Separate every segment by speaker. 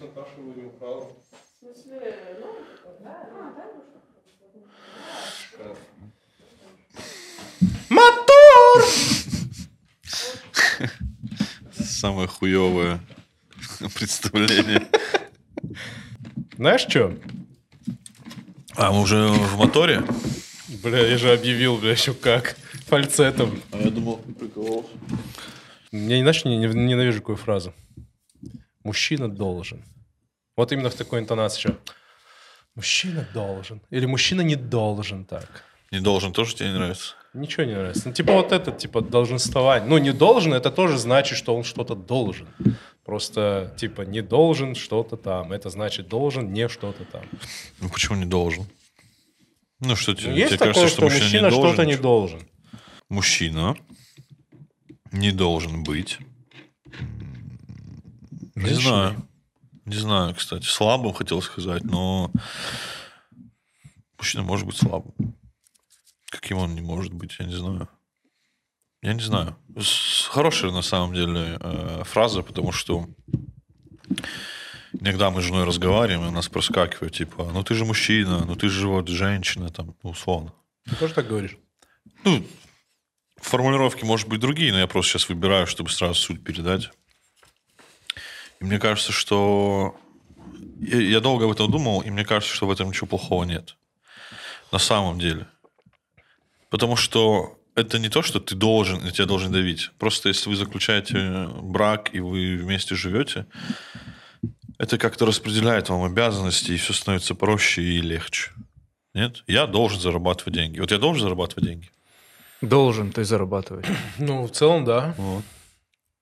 Speaker 1: Наташу не украл.
Speaker 2: В смысле, ну, да, а, да,
Speaker 1: Мотор!
Speaker 3: Самое хуевое представление.
Speaker 1: Знаешь что?
Speaker 3: А, мы уже в моторе?
Speaker 1: Бля, я же объявил, бля, еще как. Фальцетом.
Speaker 3: А я думал, прикололся.
Speaker 1: Я иначе не, не- ненавижу какую фразу. Мужчина должен. Вот именно в такой интонации еще. Мужчина должен. Или мужчина не должен так.
Speaker 3: Не должен, тоже тебе не нравится?
Speaker 1: Ничего не нравится. Ну, типа вот это, типа, долженствование. Ну, не должен, это тоже значит, что он что-то должен. Просто, типа, не должен что-то там. Это значит, должен не что-то там.
Speaker 3: Ну почему не должен? Ну что тебе,
Speaker 1: Ну, есть
Speaker 3: тебе
Speaker 1: такое,
Speaker 3: кажется,
Speaker 1: что мужчина что-то не должен.
Speaker 3: Мужчина не должен быть. Не знаю. Не знаю, кстати. Слабым хотел сказать, но мужчина может быть слабым. Каким он не может быть, я не знаю. Я не знаю. Хорошая на самом деле э, фраза, потому что иногда мы с женой разговариваем, и у нас проскакивает, типа, ну ты же мужчина, ну ты же вот женщина, там, ну, условно.
Speaker 1: Ты тоже так говоришь?
Speaker 3: Ну, формулировки, может быть, другие, но я просто сейчас выбираю, чтобы сразу суть передать. И мне кажется, что... Я, долго об этом думал, и мне кажется, что в этом ничего плохого нет. На самом деле. Потому что это не то, что ты должен, и тебя должен давить. Просто если вы заключаете брак, и вы вместе живете, это как-то распределяет вам обязанности, и все становится проще и легче. Нет? Я должен зарабатывать деньги. Вот я должен зарабатывать деньги.
Speaker 4: Должен ты зарабатывать.
Speaker 1: Ну, в целом, да.
Speaker 3: Вот.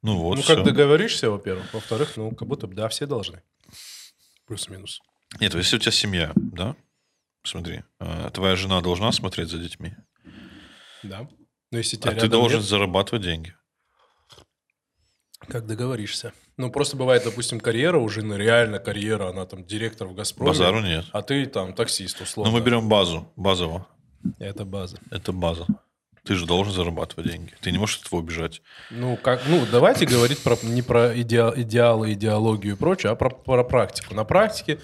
Speaker 3: Ну вот,
Speaker 1: ну,
Speaker 3: всё.
Speaker 1: как договоришься, во-первых. Во-вторых, ну, как будто бы, да, все должны. Плюс-минус.
Speaker 3: Нет, если у тебя семья, да? Смотри, э, твоя жена должна смотреть за детьми,
Speaker 1: Да. Но если
Speaker 3: а
Speaker 1: тебя
Speaker 3: ты
Speaker 1: рядом
Speaker 3: должен
Speaker 1: нет,
Speaker 3: зарабатывать деньги.
Speaker 1: как договоришься. Ну, просто бывает, допустим, карьера у жены, реально карьера, она там директор в «Газпроме»,
Speaker 3: Базару нет.
Speaker 1: а ты там таксист, условно.
Speaker 3: Но мы берем базу, базово.
Speaker 1: Это база.
Speaker 3: Это база. Ты же должен зарабатывать деньги. Ты не можешь от этого убежать.
Speaker 1: Ну, как, ну, давайте говорить про, не про идеал, идеалы, идеологию и прочее, а про, про практику. На практике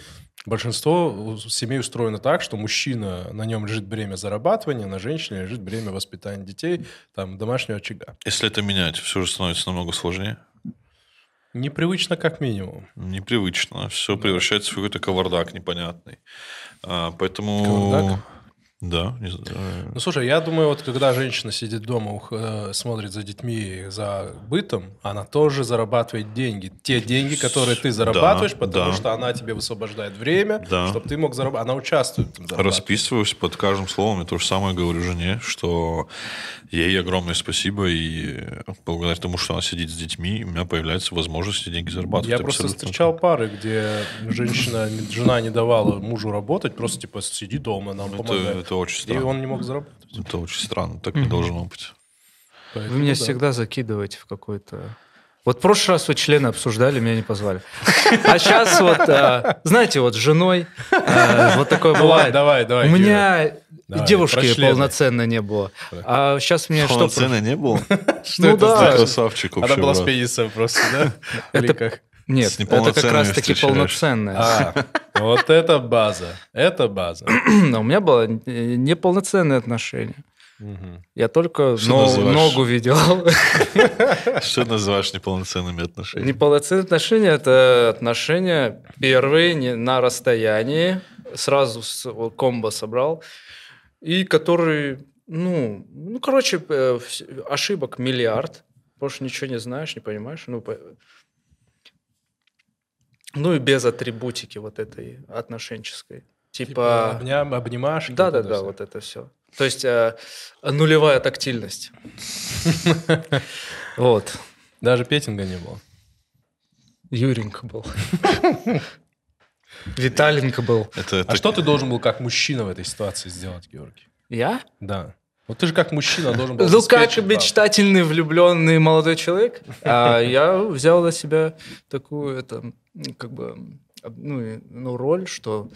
Speaker 1: большинство семей устроено так, что мужчина, на нем лежит бремя зарабатывания, на женщине лежит бремя воспитания детей, там, домашнего очага.
Speaker 3: Если это менять, все же становится намного сложнее.
Speaker 1: Непривычно как минимум.
Speaker 3: Непривычно. Все превращается в какой-то кавардак непонятный. А, поэтому...
Speaker 1: Кавардак?
Speaker 3: Да, не знаю.
Speaker 1: Ну, слушай, я думаю, вот когда женщина сидит дома, ух, э, смотрит за детьми, за бытом, она тоже зарабатывает деньги. Те деньги, которые ты зарабатываешь, потому
Speaker 3: да.
Speaker 1: что она тебе высвобождает время,
Speaker 3: Да.
Speaker 1: чтобы ты мог зарабатывать. Она участвует в этом.
Speaker 3: Расписываюсь под каждым словом. Я то же самое говорю жене, что ей огромное спасибо. И благодаря тому, что она сидит с детьми, у меня появляется возможность деньги зарабатывать.
Speaker 1: Я просто встречал пары, где женщина, жена не давала мужу работать, просто типа сиди дома, нам
Speaker 3: Это, это очень
Speaker 1: И
Speaker 3: странно.
Speaker 1: он не мог заработать.
Speaker 3: Это очень странно. Так не должно быть.
Speaker 4: Вы меня
Speaker 1: да.
Speaker 4: всегда закидываете в какой-то... Вот в прошлый раз вы члены обсуждали, меня не позвали. А сейчас вот, а, знаете, вот с женой а, вот такое
Speaker 1: Ну
Speaker 4: бывает.
Speaker 1: давай, давай.
Speaker 4: У меня
Speaker 1: Давай,
Speaker 4: девушки полноценно не было. А сейчас мне что...
Speaker 3: Полноценно не было?
Speaker 1: Что
Speaker 4: Ну
Speaker 1: это
Speaker 4: да.
Speaker 1: значит?
Speaker 3: Красавчик
Speaker 1: Она
Speaker 3: вообще.
Speaker 1: была с пенисом просто, да?
Speaker 4: Это-
Speaker 1: как?
Speaker 4: Нет, это как раз-таки полноценная.
Speaker 1: А, вот это база. Это база.
Speaker 4: А У меня было неполноценное отношение.
Speaker 1: Мгм.
Speaker 4: Я только
Speaker 3: Что
Speaker 4: но-
Speaker 3: называешь?
Speaker 4: ногу видел.
Speaker 3: Что называешь неполноценными отношениями?
Speaker 4: Неполноценные отношения – это отношения первые не- на расстоянии, сразу с комбо собрал, и которые, ну, ну короче, э, ошибок миллиард, больше ничего не знаешь, не понимаешь. Ну, по- ну и без атрибутики вот этой отношенческой.
Speaker 1: Типа
Speaker 4: Типа,
Speaker 1: обням, обнимашки.
Speaker 4: да, да,
Speaker 1: это
Speaker 4: да,
Speaker 1: всё.
Speaker 4: вот это все. То есть э, нулевая тактильность. Вот.
Speaker 1: Даже петинга не было.
Speaker 4: Юренька был. Виталенька был.
Speaker 3: Это,
Speaker 1: А что ты должен был как мужчина в этой ситуации сделать, Георгий?
Speaker 4: Я?
Speaker 1: Да. Вот ты же как мужчина должен был
Speaker 4: Ну, как мечтательный, влюбленный молодой человек, а я взял на себя такую, это, как бы, ну, ну, роль, что,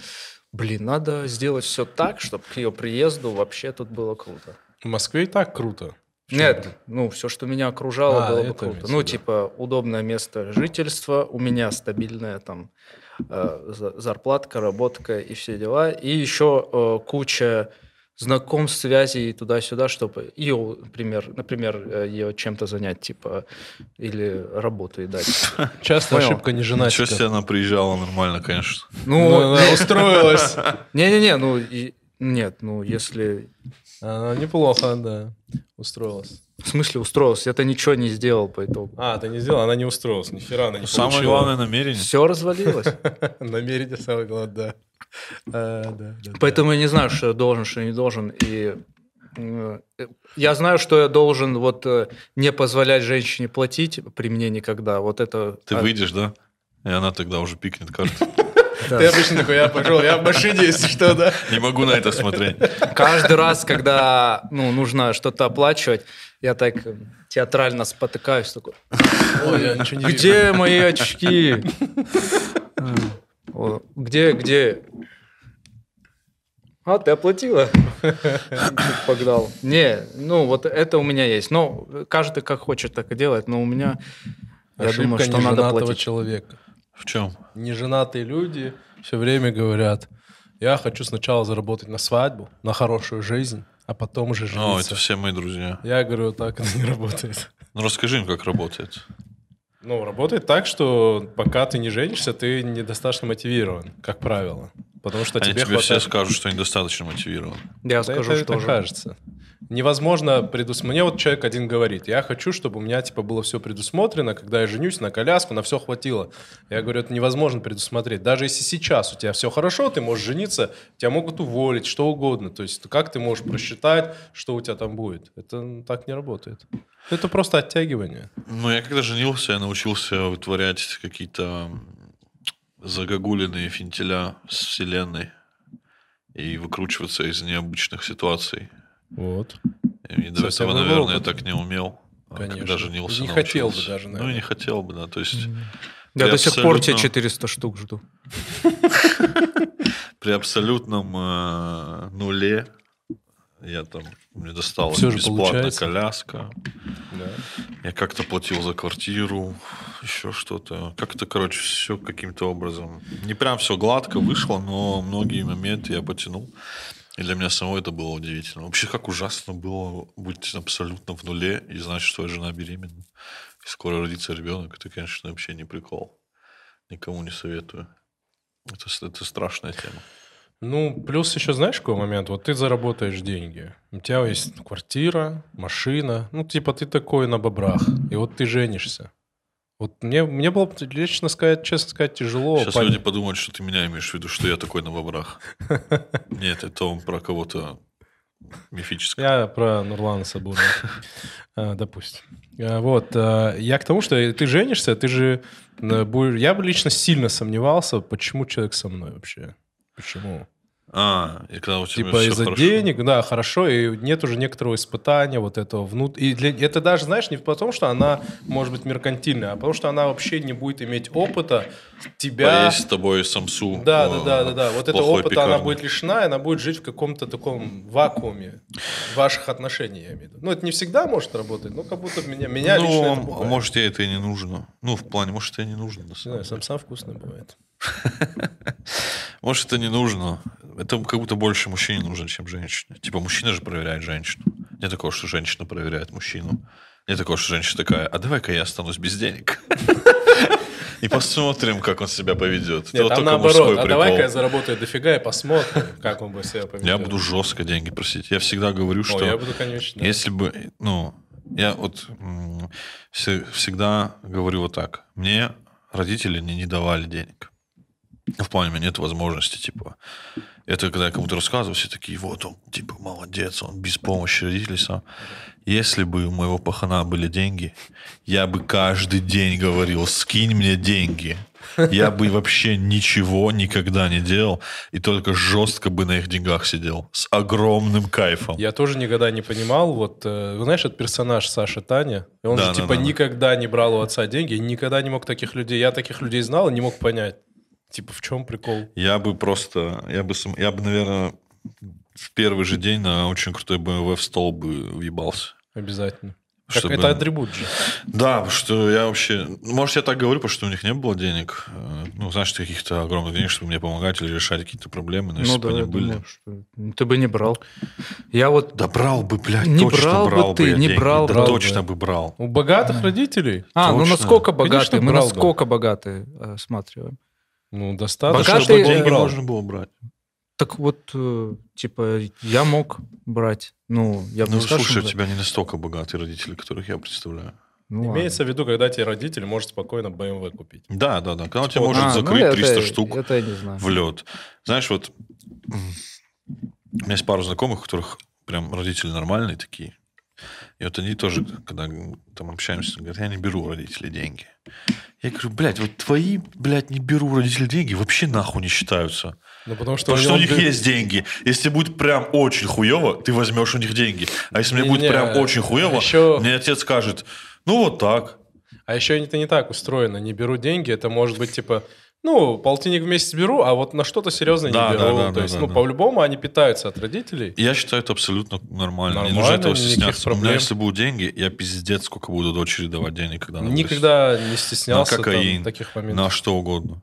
Speaker 4: блин, надо сделать все так, чтобы к ее приезду вообще тут было круто.
Speaker 1: В Москве и так круто.
Speaker 4: Нет, ну, все, что меня окружало,
Speaker 1: А,
Speaker 4: было бы круто. Ну, типа, удобное место жительства, у меня стабильная там э, за- зарплатка, работка и все дела. И еще э, куча знакомств, связей туда-сюда, чтобы ее, например, например, э, ее чем-то занять, типа, или работу и дать.
Speaker 1: Часто
Speaker 4: Понял.
Speaker 1: ошибка не
Speaker 3: Ничего
Speaker 1: женатика.
Speaker 3: себе она приезжала нормально, конечно.
Speaker 1: Ну,
Speaker 4: Ну,
Speaker 1: она устроилась.
Speaker 4: не-не-не, ну, нет, ну, если...
Speaker 1: Она неплохо, да, устроилась.
Speaker 4: В смысле устроился? Это ничего не сделал по итогу.
Speaker 1: А, ты не сделал, она не устроилась, ни хера она не
Speaker 3: Самое
Speaker 1: получила.
Speaker 3: главное намерение.
Speaker 4: Все развалилось.
Speaker 1: Намерение самое главное, да. Да.
Speaker 4: Поэтому я не знаю, что я должен, что я не должен. И э, я знаю, что я должен вот э, не позволять женщине платить при мне никогда. Вот это...
Speaker 3: Ты выйдешь, да? И она тогда уже пикнет карту.
Speaker 4: да.
Speaker 1: Ты обычно такой, я пошел, я в машине, если что, да.
Speaker 3: Не могу на это смотреть.
Speaker 4: Каждый раз, когда ну, нужно что-то оплачивать, я так э, театрально спотыкаюсь. Такой,
Speaker 1: Ой, я ничего не вижу.
Speaker 4: где мои очки? О, Где, где? А, ты оплатила? Погнал. Не, ну вот это у меня есть. Ну, каждый как хочет, так и делает. Но у меня, я
Speaker 1: Ошибка
Speaker 4: думаю, что надо
Speaker 1: неженатого
Speaker 4: платить.
Speaker 1: человека.
Speaker 3: В чем?
Speaker 1: Неженатые люди все время говорят, я хочу сначала заработать на свадьбу, на хорошую жизнь, а потом уже
Speaker 3: О,
Speaker 1: жениться.
Speaker 3: это все мои друзья.
Speaker 1: Я говорю, так это не работает.
Speaker 3: Ну, расскажи им, как работает.
Speaker 1: Ну, работает так, что пока ты не женишься, ты недостаточно мотивирован, как правило. Потому что
Speaker 3: Они
Speaker 1: тебе
Speaker 3: тебе все
Speaker 1: хватает...
Speaker 3: скажут, что недостаточно мотивирован.
Speaker 4: Я
Speaker 1: Да
Speaker 4: скажу,
Speaker 1: это,
Speaker 4: что
Speaker 1: это
Speaker 4: же.
Speaker 1: кажется. Невозможно предусмотреть. Мне вот человек один говорит, я хочу, чтобы у меня типа было все предусмотрено, когда я женюсь, на коляску, на все хватило. Я говорю, это невозможно предусмотреть. Даже если сейчас у тебя все хорошо, ты можешь жениться, тебя могут уволить, что угодно. То есть как ты можешь просчитать, что у тебя там будет? Это так не работает. Это просто оттягивание.
Speaker 3: Ну, я когда женился, я научился вытворять какие-то загогулиные финтеля с вселенной и выкручиваться из необычных ситуаций.
Speaker 1: Вот.
Speaker 3: И до этого,
Speaker 1: другой
Speaker 3: наверное, я так не умел. А
Speaker 1: Конечно.
Speaker 3: Когда женился,
Speaker 1: не хотел бы
Speaker 3: научился.
Speaker 1: даже,
Speaker 3: Ну, и
Speaker 1: наверное.
Speaker 3: не хотел бы, да. То есть
Speaker 4: Я
Speaker 3: При
Speaker 4: до сих пор тебе
Speaker 3: абсолютно-
Speaker 4: 400 штук жду.
Speaker 3: при абсолютном э, нуле я там, мне
Speaker 1: же
Speaker 3: бесплатная
Speaker 1: получается.
Speaker 3: коляска.
Speaker 1: Да.
Speaker 3: Я как-то платил за квартиру, еще что-то. Как-то, короче, все каким-то образом. Не прям все гладко вышло, но многие моменты я потянул. И для меня самого это было удивительно. Вообще, как ужасно было быть абсолютно в нуле и знать, что твоя жена беременна. И скоро родится ребенок. Это, конечно, вообще не прикол. Никому не советую. Это, это страшная тема.
Speaker 1: Ну, плюс еще знаешь какой момент? Вот ты заработаешь деньги. У тебя есть квартира, машина. Ну, типа ты такой на бобрах. И вот ты женишься. Вот мне, мне было, лично сказать, честно сказать, тяжело.
Speaker 3: Сейчас
Speaker 1: понять.
Speaker 3: люди подумают, что ты меня имеешь в виду, что я такой на бобрах. Нет, это он про кого-то мифического.
Speaker 1: Я про Нурлана Сабурова. А, Допустим. А, Вот. а, Я к тому, что ты женишься, ты же э. Я бы лично сильно сомневался, почему человек со мной вообще. Почему?
Speaker 3: А, и когда у тебя
Speaker 1: Типа из-за
Speaker 3: хорошо.
Speaker 1: денег, да, хорошо, и нет уже некоторого испытания вот этого внут... И для... это даже, знаешь, не потому, что она может быть меркантильная, а потому что она вообще не будет иметь опыта тебя...
Speaker 3: Поесть с тобой самсу.
Speaker 1: Да, да, да, да, да. Вот этого опыта она
Speaker 3: пекарни.
Speaker 1: будет лишена, и она будет жить в каком-то таком вакууме ваших отношений, я имею в виду. Ну, это не всегда может работать, но как будто меня, меня лично это
Speaker 3: Ну, а может, ей это и не нужно. Ну, в плане, может, это и не нужно.
Speaker 1: Не знаю, сам сам вкусно бывает.
Speaker 3: Может, это не нужно. Это как будто больше мужчине нужно, чем женщине. Типа, мужчина же проверяет женщину. Нет такого, что женщина проверяет мужчину. Нет такого, что женщина такая, а давай-ка я останусь без денег. И посмотрим, как он себя поведет. Это
Speaker 1: Нет,
Speaker 3: вот
Speaker 1: там наоборот. А давай-ка я заработаю дофига и посмотрим, как он бы себя поведет.
Speaker 3: Я буду жестко деньги просить. Я всегда говорю,
Speaker 1: О,
Speaker 3: что
Speaker 1: я буду, конечно. да.
Speaker 3: если бы, ну, я вот всегда говорю вот так. Мне родители не, не давали денег. Ну, В плане, у меня нет возможности, типа. Это когда я кому-то рассказываю, все такие, вот он, типа, молодец, он без помощи родителей сам. Если бы у моего пахана были деньги, я бы каждый день говорил, скинь мне деньги. Я бы вообще ничего никогда не делал и только жестко бы на их деньгах сидел. С огромным кайфом.
Speaker 1: Я тоже никогда не понимал, вот, э, знаешь, этот персонаж Саша Таня, он
Speaker 3: Да,
Speaker 1: же,
Speaker 3: да,
Speaker 1: типа,
Speaker 3: да, да.
Speaker 1: никогда не брал у отца деньги, никогда не мог таких людей, я таких людей знал и не мог понять, типа, в чем прикол?
Speaker 3: Я бы просто, я бы, сам- я бы, наверное, в первый же день на очень крутой BMW в стол бы въебался.
Speaker 1: Обязательно. Как
Speaker 3: чтобы-
Speaker 1: это атрибут же.
Speaker 3: Да, потому что я вообще... ну, Может, я так говорю, потому что у них не было денег. э, Ну, знаешь, каких-то огромных денег, чтобы мне помогать или решать какие-то проблемы. Но если
Speaker 4: Ну
Speaker 3: бы
Speaker 4: да,
Speaker 3: они
Speaker 4: я
Speaker 3: были...
Speaker 4: думаю, что ты бы не брал. Я вот
Speaker 3: Да брал бы, блядь,
Speaker 4: Не
Speaker 3: точно
Speaker 4: брал бы
Speaker 3: брал
Speaker 4: ты,
Speaker 3: я
Speaker 4: не
Speaker 3: деньги.
Speaker 4: брал
Speaker 3: Да
Speaker 1: бы.
Speaker 3: точно бы брал.
Speaker 1: У богатых родителей,
Speaker 4: А, ну
Speaker 3: Точно.
Speaker 4: насколько
Speaker 1: Конечно,
Speaker 4: богатые? Мы
Speaker 1: брал бы.
Speaker 4: насколько богатые э, осматриваем.
Speaker 1: Ну, достаточно,
Speaker 4: Богатые,
Speaker 1: чтобы он
Speaker 3: деньги
Speaker 1: брал.
Speaker 3: можно было брать.
Speaker 4: Так вот, э, типа, я мог брать. Ну, я бы
Speaker 3: Ну, слушай, у
Speaker 4: что-
Speaker 3: тебя не настолько богатые родители, которых я представляю.
Speaker 4: Ну, ладно.
Speaker 1: Имеется в виду, когда тебе родитель может спокойно BMW купить.
Speaker 3: Да, да, да. Когда он тебя
Speaker 1: Вот.
Speaker 3: может
Speaker 4: А, ну,
Speaker 3: закрыть
Speaker 4: это-
Speaker 3: 300 штук
Speaker 4: Это я не знаю.
Speaker 3: в лед. Знаешь, вот у меня есть пару знакомых, у которых прям родители нормальные такие. И вот они тоже, когда там общаемся, говорят, я не беру у родителей деньги. Я говорю, блядь, вот твои, блядь, не беру у родителей деньги, вообще нахуй не считаются.
Speaker 1: Ну, потому что,
Speaker 3: Потому что у них
Speaker 1: бе-
Speaker 3: есть деньги. Если будет прям очень хуево, ты возьмешь у них деньги. А если мне будет
Speaker 1: Не-не,
Speaker 3: прям очень хуево,
Speaker 1: еще-
Speaker 3: мне отец скажет, ну вот так.
Speaker 1: А еще это не так устроено. Не беру деньги, это может быть типа, ну, полтинник в месяц беру, а вот на что-то серьезное
Speaker 3: Да,
Speaker 1: не беру.
Speaker 3: да,
Speaker 1: То
Speaker 3: да,
Speaker 1: есть,
Speaker 3: да,
Speaker 1: ну,
Speaker 3: да.
Speaker 1: по-любому они питаются от родителей.
Speaker 3: Я считаю это абсолютно нормально. не
Speaker 1: Нормально,
Speaker 3: нужно этого стесняться. У меня,
Speaker 1: проблем.
Speaker 3: если будут деньги, я пиздец сколько буду дочери давать денег, когда она вырастет.
Speaker 1: Никогда не стеснялся
Speaker 3: На
Speaker 1: там
Speaker 3: кокаин,
Speaker 1: таких
Speaker 3: На
Speaker 1: моментов.
Speaker 3: что угодно.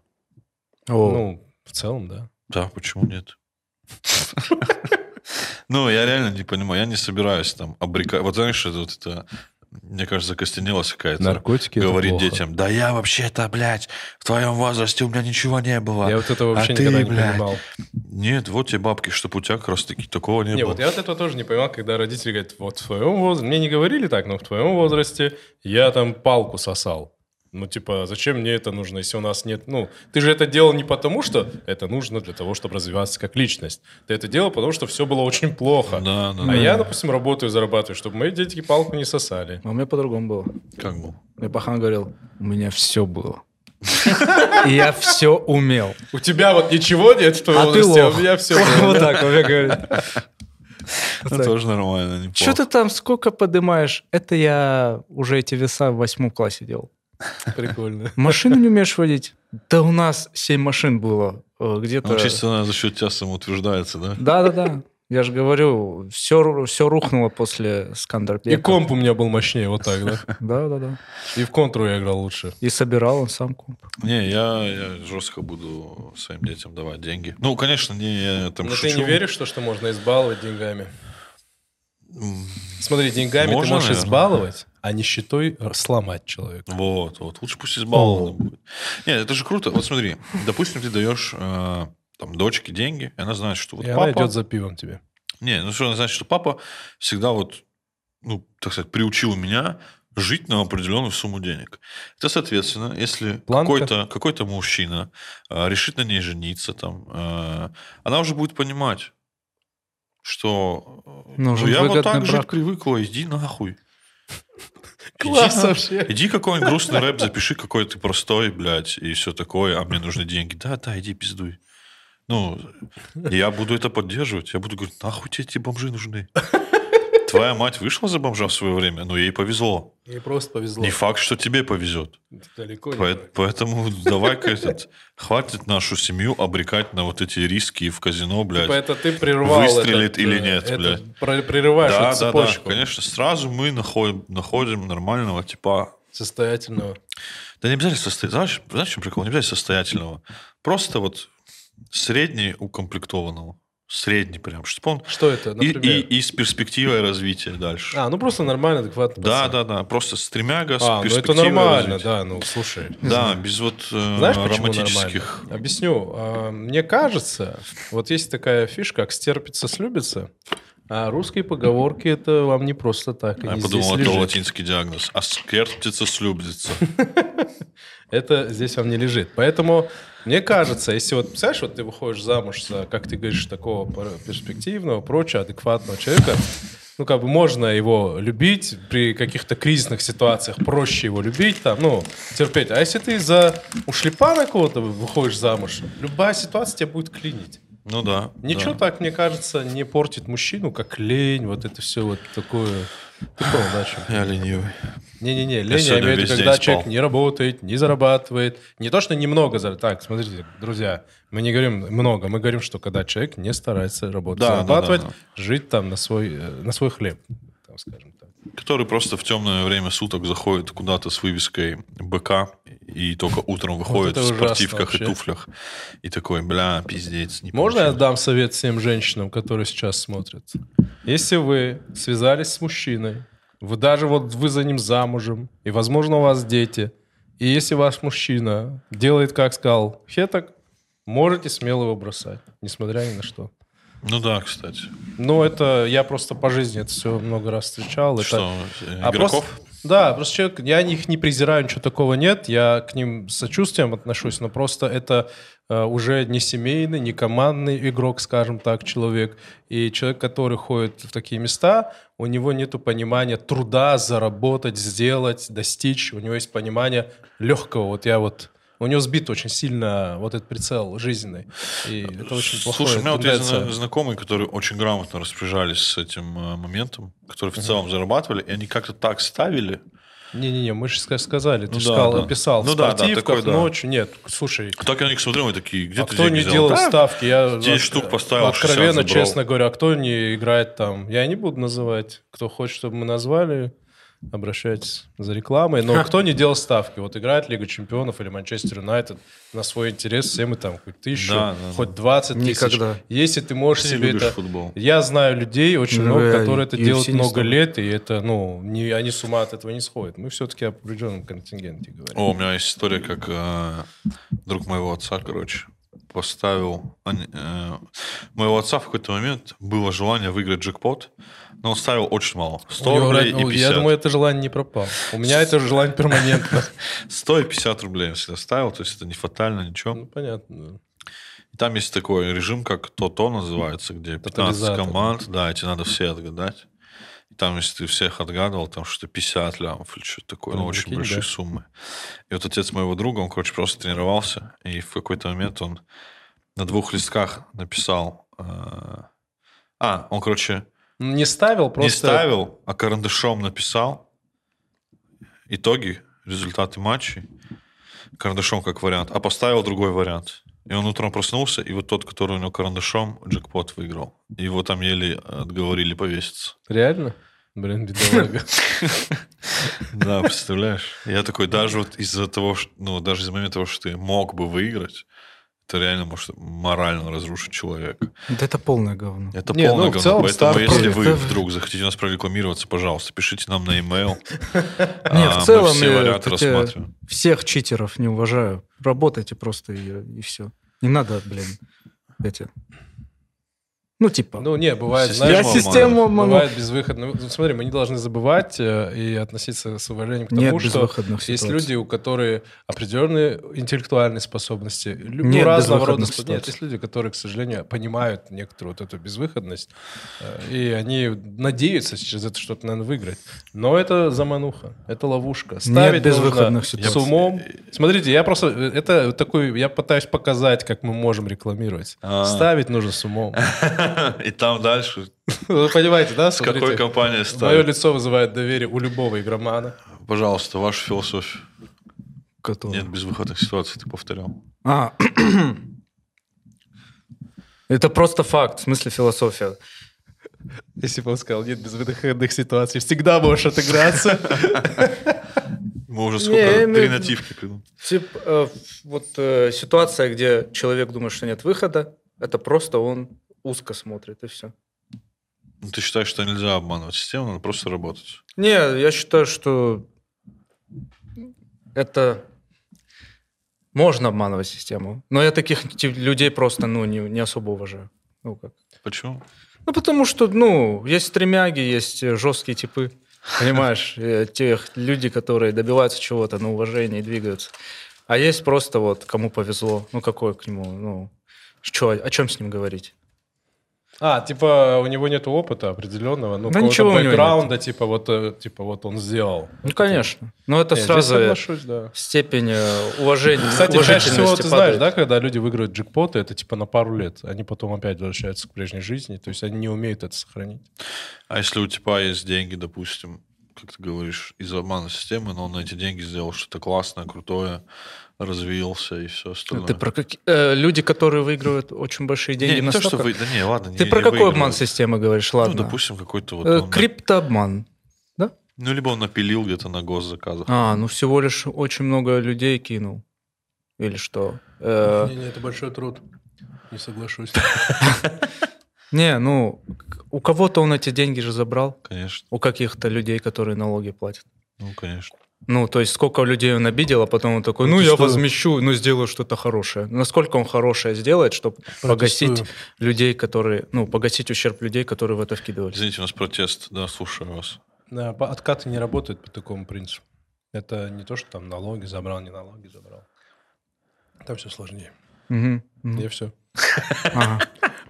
Speaker 4: О,
Speaker 1: Ну, в целом, да.
Speaker 3: Да, почему нет? Ну, я реально не понимаю. Я не собираюсь там обрекать. Вот знаешь, это вот это, мне кажется, закостенелась какая-то.
Speaker 1: Наркотики
Speaker 3: Говорит детям, да я вообще-то, блядь, в твоем возрасте у меня ничего не было.
Speaker 1: Я вот этого вообще
Speaker 3: А ты,
Speaker 1: никогда не
Speaker 3: блядь,
Speaker 1: понимал.
Speaker 3: Нет, вот тебе бабки, чтобы у тебя как раз таки такого не,
Speaker 1: Не,
Speaker 3: было.
Speaker 1: вот я вот этого тоже не понимал, когда родители говорят, вот в твоем возрасте, мне не говорили так, но в твоем возрасте я там палку сосал. Ну, типа, зачем мне это нужно, если у нас нет... Ну, ты же это делал не потому, что это нужно для того, чтобы развиваться как личность. Ты это делал, потому что все было очень плохо.
Speaker 3: Да, да,
Speaker 1: А
Speaker 3: да.
Speaker 1: я, допустим, работаю, зарабатываю, чтобы мои дети палку не сосали.
Speaker 4: а у меня по-другому было.
Speaker 3: Как бы.
Speaker 4: Мне пахан говорил, у меня все было. И я все умел.
Speaker 1: У тебя вот ничего нет в твоем
Speaker 4: А
Speaker 1: возрасте, а у меня все.
Speaker 4: Вот так он мне говорит.
Speaker 3: Ну, тоже нормально.
Speaker 4: Что ты там сколько поднимаешь? Это я уже эти веса в восьмом классе делал.
Speaker 1: Прикольно.
Speaker 4: Машину не умеешь водить? Да у нас семь машин было. э, Где-то...
Speaker 3: Ну, чисто она за счет тебя самоутверждается, да?
Speaker 4: Да-да-да. Я же говорю, все, все рухнуло после Скандер
Speaker 1: И комп у меня был мощнее, вот так, да?
Speaker 4: Да-да-да.
Speaker 1: И в контру я играл лучше.
Speaker 4: И собирал он сам комп.
Speaker 3: Не, я, я жестко буду своим детям давать деньги. Ну, конечно, не я там
Speaker 1: Но
Speaker 3: шучу.
Speaker 1: ты не веришь, что, что можно избаловать деньгами? Смотри, деньгами
Speaker 3: Можно,
Speaker 1: ты можешь
Speaker 3: наверное.
Speaker 1: избаловать, а нищетой сломать человека.
Speaker 3: Вот, вот. Лучше пусть избаловано будет. Нет, это же круто. Вот смотри, допустим, ты даешь э, там дочке деньги, и она знает, что вот
Speaker 1: И
Speaker 3: папа...
Speaker 1: она идет за пивом тебе.
Speaker 3: Не, ну что она знает, что папа всегда вот, ну, так сказать, приучил меня жить на определенную сумму денег. Это, соответственно, если какой-то какой мужчина э, решит на ней жениться, там, э, она уже будет понимать, что э,
Speaker 4: Нужен
Speaker 3: ну, я вот так жить
Speaker 4: брак.
Speaker 3: привыкла, иди нахуй.
Speaker 1: Класс
Speaker 3: Иди,
Speaker 1: вообще.
Speaker 3: Иди какой-нибудь грустный рэп, запиши, какой ты простой, блядь, и все такое, а мне нужны деньги. Да, да, иди пиздуй. Ну, я буду это поддерживать. Я буду говорить, нахуй тебе эти бомжи нужны. Твоя мать вышла за бомжа в свое время, но ей повезло.
Speaker 1: Ей просто повезло.
Speaker 3: Не факт, что тебе повезет.
Speaker 1: Далеко не
Speaker 3: По-. Поэтому давай-ка этот, хватит нашу семью обрекать на вот эти риски в казино, блядь.
Speaker 1: Типа это ты прервал
Speaker 3: Выстрелит
Speaker 1: этот,
Speaker 3: или
Speaker 1: э,
Speaker 3: нет,
Speaker 1: это
Speaker 3: блядь.
Speaker 1: Прерываешь
Speaker 3: Да,
Speaker 1: эту
Speaker 3: да, да,
Speaker 1: цепочку
Speaker 3: конечно. Сразу мы находим, находим нормального типа
Speaker 1: состоятельного.
Speaker 3: Да не обязательно состоятельного. Знаешь, знаешь, чем прикол? Не обязательно состоятельного. Просто вот средний укомплектованного. Средний прям. Чтобы он...
Speaker 1: Что это,
Speaker 3: И,
Speaker 1: например?
Speaker 3: и, и с перспективой развития дальше.
Speaker 1: А, ну просто нормально, адекватно.
Speaker 3: да, да, да. Просто стремяга с
Speaker 1: А, ну это
Speaker 3: перспективой
Speaker 1: нормально,
Speaker 3: развития.
Speaker 1: да, ну слушай.
Speaker 3: Да, без вот э,
Speaker 1: Знаешь, почему
Speaker 3: романтических...
Speaker 1: нормально? Объясню. А, Мне кажется, вот есть такая фишка, как стерпится, слюбится. А русские поговорки это вам не просто так.
Speaker 3: Я подумал, это латинский диагноз. А скертится, слюбится.
Speaker 1: Это здесь вам не лежит. Поэтому мне кажется, если вот, представляешь, вот ты выходишь замуж за, как ты говоришь, такого пер- перспективного, прочего, адекватного человека, ну, как бы можно его любить при каких-то кризисных ситуациях, проще его любить, там, ну, терпеть. А если ты за ушлепана кого-то выходишь замуж, любая ситуация тебя будет клинить.
Speaker 3: Ну да.
Speaker 1: Ничего
Speaker 3: да.
Speaker 1: так, мне кажется, не портит мужчину, как лень, вот это все вот такое. Ты понял, да, чем?
Speaker 3: Я ленивый.
Speaker 1: Не-не-не, лень, я
Speaker 3: сегодня
Speaker 1: имею в виду, когда
Speaker 3: спал.
Speaker 1: человек не работает, не зарабатывает. Не то, что немного зарабатывает. Так, смотрите, друзья, мы не говорим много, мы говорим, что когда человек не старается работать,
Speaker 3: Да, да,
Speaker 1: зарабатывать,
Speaker 3: да,
Speaker 1: жить там на свой, э, на свой хлеб, там, скажем.
Speaker 3: Который просто в темное время суток заходит куда-то с вывеской БК и только утром выходит
Speaker 1: это
Speaker 3: в спортивках и туфлях. И такой, бля, пиздец. Не
Speaker 1: Можно я
Speaker 3: получилось».
Speaker 1: дам совет всем женщинам, которые сейчас смотрят? Если вы связались с мужчиной, вы даже вот вы за ним замужем, и, возможно, у вас дети, и если ваш мужчина делает, как сказал Хеток, можете смело его бросать, несмотря ни на что.
Speaker 3: Ну да, кстати.
Speaker 1: Ну, это я просто по жизни это все много раз встречал. Это,
Speaker 3: Что, э,
Speaker 1: А
Speaker 3: игроков?
Speaker 1: просто- да, просто человек, я их не презираю, ничего такого нет, я к ним с сочувствием отношусь, но просто это э, уже не семейный, не командный игрок, скажем так, человек. И человек, который ходит в такие места, у него нет понимания труда заработать, сделать, достичь. У него есть понимание легкого. Вот я вот... У него сбит очень сильно вот этот прицел жизненный. И это очень плохое.
Speaker 3: Слушай, у меня вот есть зна- знакомые, которые очень грамотно распоряжались с этим э, моментом, которые в целом зарабатывали, и они как-то так ставили.
Speaker 1: Не-не-не, мы же ска- сказали, ты
Speaker 3: Ну
Speaker 1: же
Speaker 3: да,
Speaker 1: сказал,
Speaker 3: да.
Speaker 1: описал,
Speaker 3: Ну
Speaker 1: в
Speaker 3: да, да, такой, да.
Speaker 1: ночью. Нет, слушай,
Speaker 3: Так я на них смотрю, и такие, где
Speaker 1: а
Speaker 3: ты
Speaker 1: кто не делал
Speaker 3: Да,
Speaker 1: ставки? Я
Speaker 3: 10
Speaker 1: вот,
Speaker 3: штук поставил, 60
Speaker 1: Откровенно, честно говорю, а кто не играет там? Я не буду называть. Кто хочет, чтобы мы назвали, обращайтесь за рекламой. Но кто не делал ставки? Вот играет Лига Чемпионов или Манчестер Юнайтед на свой интерес, все мы там хоть тысячу,
Speaker 3: Да, да,
Speaker 1: хоть 20 тысяч. Если ты можешь
Speaker 3: Ты
Speaker 1: себе это...
Speaker 3: футбол.
Speaker 1: Я знаю людей, очень
Speaker 4: Ну,
Speaker 1: много, которые это делают много лет, и это, ну, не, они с ума от этого не сходят. Мы все-таки о определенном контингенте говорим.
Speaker 3: О, у меня есть история, как э, друг моего отца, короче, поставил... э, моего отца в какой-то момент было желание выиграть джекпот, но он ставил очень мало. 100
Speaker 1: У него
Speaker 3: рублей и
Speaker 1: ну,
Speaker 3: 50.
Speaker 1: Я думаю, это желание не пропало. У меня это желание перманентно.
Speaker 3: 100 и 50 рублей он всегда ставил, то есть это не фатально, ничего.
Speaker 1: Ну, понятно. да.
Speaker 3: И там есть такой режим, как то-то называется, где 15
Speaker 1: Тотализатор.
Speaker 3: команд, да, и тебе надо все отгадать. И там, если ты всех отгадывал, там что-то 50 лямов или что-то такое, ну,
Speaker 1: Ну,
Speaker 3: очень большие
Speaker 1: да.
Speaker 3: суммы. И вот отец моего друга, он, короче, просто тренировался, и в какой-то момент он на двух листках написал... э, А, он, короче,
Speaker 1: Не ставил, просто...
Speaker 3: не ставил, а карандашом написал итоги, результаты матчей, карандашом как вариант, а поставил другой вариант. И он утром проснулся, и вот тот, который у него карандашом, джекпот выиграл. И Его там еле отговорили повеситься.
Speaker 1: Реально? Блин, бедолага.
Speaker 3: Да, представляешь? Я такой, даже вот из-за того, что, ну, даже из момента того, что ты мог бы выиграть, это реально может морально разрушить человека.
Speaker 4: Да это полное говно.
Speaker 3: Это
Speaker 1: Не,
Speaker 3: полное
Speaker 1: ну,
Speaker 3: говно.
Speaker 1: целом
Speaker 3: Поэтому,
Speaker 1: ставки-
Speaker 3: если вы
Speaker 4: Это-
Speaker 3: вдруг захотите нас прорекламироваться, пожалуйста, пишите нам на e-mail.
Speaker 4: Не,
Speaker 3: А,
Speaker 4: в целом
Speaker 3: мы все варианты рассматриваем.
Speaker 4: всех читеров не уважаю. Работайте просто и, и все. Не надо, блин, эти... Ну, типа...
Speaker 1: Ну, не, бывает,
Speaker 3: Система
Speaker 1: знаешь,
Speaker 4: я систему обману.
Speaker 1: бывает безвыходно. Ну, Смотри, мы не должны забывать э, и относиться с уважением к тому,
Speaker 4: Нет
Speaker 1: что
Speaker 4: безвыходных
Speaker 1: есть
Speaker 4: ситуаций.
Speaker 1: люди, у которых определенные интеллектуальные способности, лю- ну,
Speaker 4: Нет
Speaker 1: разного рода
Speaker 4: безвыходных
Speaker 1: спо- Нет,
Speaker 4: ситуаций.
Speaker 1: есть люди, которые, к сожалению, понимают некоторую вот эту безвыходность, э, и они надеются через это что-то, наверное, выиграть. Но это замануха, это ловушка. Ставить
Speaker 4: безвыходных
Speaker 1: нужно
Speaker 4: ситуаций.
Speaker 1: с умом. Смотрите, я просто... Это такой... Я пытаюсь показать, как мы можем рекламировать.
Speaker 3: А.
Speaker 1: Ставить нужно с умом.
Speaker 3: И там дальше
Speaker 1: Вы понимаете, да?
Speaker 3: с какой компанией
Speaker 1: Мое
Speaker 3: ставить.
Speaker 1: лицо вызывает доверие у любого игромана.
Speaker 3: Пожалуйста, ваша философия.
Speaker 4: Который-
Speaker 3: Нет безвыходных ситуаций, ты повторял.
Speaker 4: А, это просто факт, в смысле философия.
Speaker 1: Если бы он сказал, нет безвыходных ситуаций, всегда можешь отыграться.
Speaker 3: Мы уже сколько?
Speaker 4: я
Speaker 3: Три нативки придумали.
Speaker 4: Тип, э, вот э, ситуация, где человек думает, что нет выхода, это просто он узко смотрит, и все.
Speaker 3: Ну, Ты считаешь, что нельзя обманывать систему, надо просто работать.
Speaker 4: Не, я считаю, что это можно обманывать систему. Но я таких людей просто ну, не, не особо уважаю. Ну, как.
Speaker 3: Почему?
Speaker 4: Ну, потому что, ну, есть стремяги, есть жесткие типы. Понимаешь, э, тех люди, которые добиваются чего-то на уважении и двигаются. А есть просто вот, кому повезло. Ну, какой к нему, ну, что, о чем с ним говорить?
Speaker 1: А, типа, у него нет опыта определенного, ну,
Speaker 4: Да ничего у него
Speaker 1: бэкграунда, типа, вот, э, типа, вот он сделал.
Speaker 4: Ну, конечно. Но это
Speaker 1: Не, здесь
Speaker 4: сразу э,
Speaker 1: соглашусь, да.
Speaker 4: степень э, уважения.
Speaker 1: Кстати, чаще всего ты знаешь, да, когда люди выигрывают джекпоты, это типа на пару лет. Они потом опять возвращаются к прежней жизни. То есть они не умеют это сохранить.
Speaker 3: А если у типа есть деньги, допустим, как ты говоришь, из обмана системы, но он на эти деньги сделал что-то классное, крутое, развился и все остальное.
Speaker 4: Ты про какие... э, люди, которые выигрывают очень большие деньги
Speaker 3: не,
Speaker 4: на
Speaker 3: не то, что вы... Да не, ладно.
Speaker 4: Ты
Speaker 3: не-
Speaker 4: про
Speaker 3: не
Speaker 4: какой
Speaker 3: выигрывают.
Speaker 4: обман системы говоришь? Ладно.
Speaker 3: Ну, допустим, какой-то вот...
Speaker 4: Э,
Speaker 3: он на-
Speaker 4: криптообман. Да?
Speaker 3: Ну, либо он напилил где-то на госзаказах.
Speaker 4: А, ну всего лишь очень много людей кинул. Или что? Э,
Speaker 1: Не, не, это большой труд. Не соглашусь.
Speaker 4: Не, ну, у кого-то он эти деньги же забрал.
Speaker 3: Конечно.
Speaker 4: У каких-то людей, которые налоги платят.
Speaker 3: Ну, конечно.
Speaker 4: Ну, то есть сколько людей он обидел, а потом он такой, ну, я возмещу, ну, сделаю что-то хорошее. Насколько он хорошее сделает, чтобы погасить людей, которые, ну, погасить ущерб людей, которые в это вкидывались.
Speaker 3: Извините, у нас протест. Да, слушаю вас.
Speaker 1: Да, откаты не работают по такому принципу. Это не то, что там налоги забрал, не налоги забрал. Там все сложнее.
Speaker 4: Мгм, мгм.
Speaker 1: И все.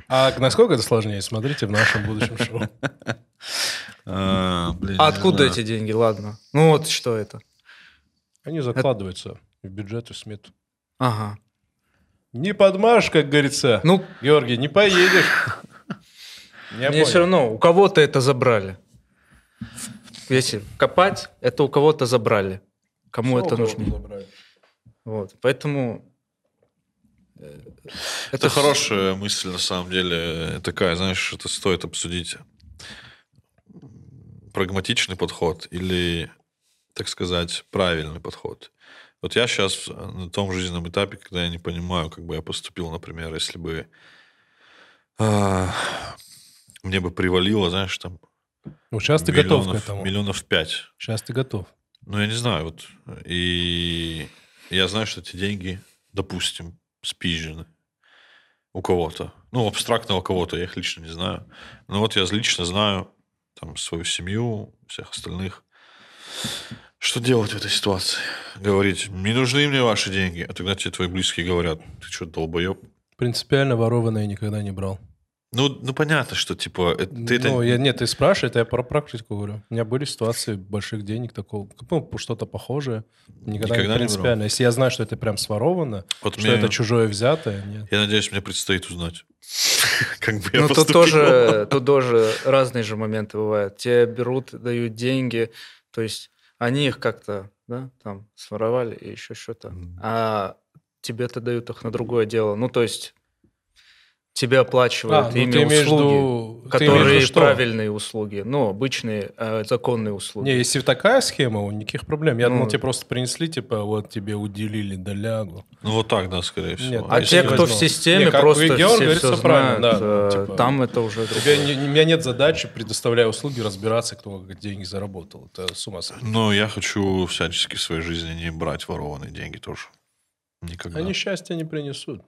Speaker 1: А насколько это сложнее, смотрите в нашем будущем шоу.
Speaker 3: А, блин,
Speaker 4: А откуда эти деньги? Ладно. Ну, вот что это.
Speaker 1: Они закладываются в бюджет и смету.
Speaker 4: Ага.
Speaker 1: Не подмажешь, как говорится.
Speaker 4: Ну,
Speaker 1: Георгий, не поедешь. Я
Speaker 4: мне все
Speaker 1: понял.
Speaker 4: равно, у кого-то это забрали. Если копать, это у кого-то забрали. Кому это нужно?
Speaker 1: забрали.
Speaker 4: Вот. Поэтому... э,
Speaker 3: Это
Speaker 4: с-
Speaker 3: хорошая мысль, на самом деле, такая, знаешь, это стоит обсудить. Прагматичный подход или, так сказать, правильный подход. Вот я сейчас на том жизненном этапе, когда я не понимаю, как бы я поступил, например, если бы а, мне бы привалило, знаешь, там
Speaker 1: Ну, сейчас ты готов к этому.
Speaker 3: миллионов пять.
Speaker 1: Сейчас ты готов.
Speaker 3: Ну, я не знаю, вот. И я знаю, что эти деньги, допустим, спизжены у кого-то. Ну, абстрактного кого-то, я их лично не знаю. Но вот я лично знаю там свою семью, всех остальных. Что делать в этой ситуации? Говорить, не нужны мне ваши деньги. А тогда тебе твои близкие говорят, ты что, долбоеб?
Speaker 1: Принципиально ворованное никогда не брал.
Speaker 3: Ну, ну понятно, что типа это- ты это
Speaker 1: ну, я, нет, ты спрашиваешь, это я про практику говорю. У меня были ситуации больших денег такого, ну, что-то похожее. Никогда,
Speaker 3: Никогда не
Speaker 1: не принципиально. Если я знаю, что это прям своровано,
Speaker 3: Вот
Speaker 1: что
Speaker 3: мне-
Speaker 1: это чужое взятое, нет.
Speaker 3: Я надеюсь, мне предстоит узнать. Как бы я
Speaker 4: Ну, тут тоже, тут тоже разные же моменты бывают. Те берут, дают деньги, то есть они их как-то, да, там, своровали и еще что-то. А тебе-то дают их на другое дело. Ну, то есть тебе оплачивают
Speaker 1: А, ну,
Speaker 4: ими
Speaker 1: в
Speaker 4: услуги,
Speaker 1: в
Speaker 4: которые
Speaker 1: виду что?
Speaker 4: правильные услуги, ну, обычные э, законные услуги.
Speaker 1: Не, если такая схема, никаких проблем. Я
Speaker 4: Ну,
Speaker 1: думал, тебе просто принесли, типа, вот тебе уделили долягу.
Speaker 3: Ну, вот так, да, скорее всего.
Speaker 1: Нет,
Speaker 4: а те, кто в
Speaker 1: возьму.
Speaker 4: системе,
Speaker 1: Не,
Speaker 4: просто все
Speaker 1: говорится
Speaker 4: все
Speaker 1: правильно,
Speaker 4: знают.
Speaker 1: да, ну,
Speaker 4: э,
Speaker 1: типа,
Speaker 4: Там это уже
Speaker 1: Тебе не- у меня нет задачи, предоставляя услуги, разбираться, кто как деньги заработал. Это с ума сойти.
Speaker 3: Но я хочу всячески в своей жизни не брать ворованные деньги тоже. Никогда.
Speaker 1: Они счастья не принесут.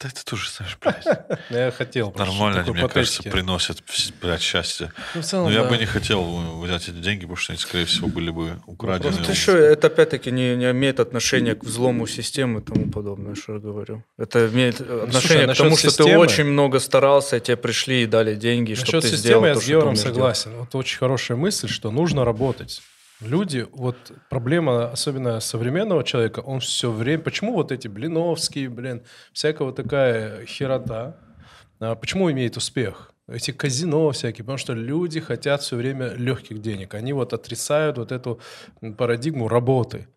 Speaker 3: Да это тоже, знаешь, блядь,
Speaker 1: Я хотел.
Speaker 3: нормально мне кажется, приносят, блядь, счастье.
Speaker 1: Ну, в целом,
Speaker 3: Но я бы не хотел взять эти деньги, потому что они, скорее всего, были бы украдены.
Speaker 1: просто
Speaker 4: Это еще, это опять-таки не, имеет отношения к взлому системы и тому подобное, что я говорю. Это имеет отношение к тому, что ты очень много старался, тебе пришли и дали деньги, чтобы ты сделал
Speaker 1: я
Speaker 4: то,
Speaker 1: с
Speaker 4: что
Speaker 1: Георгом
Speaker 4: умеешь делать.
Speaker 1: согласен. Вот очень хорошая мысль, что нужно работать. Люди, вот проблема, особенно современного человека, он все время... Почему вот эти Блиновские, блин, всякого такая херота, а почему имеет успех? Эти казино всякие, потому что люди хотят все время легких денег. Они вот отрицают вот эту парадигму работы.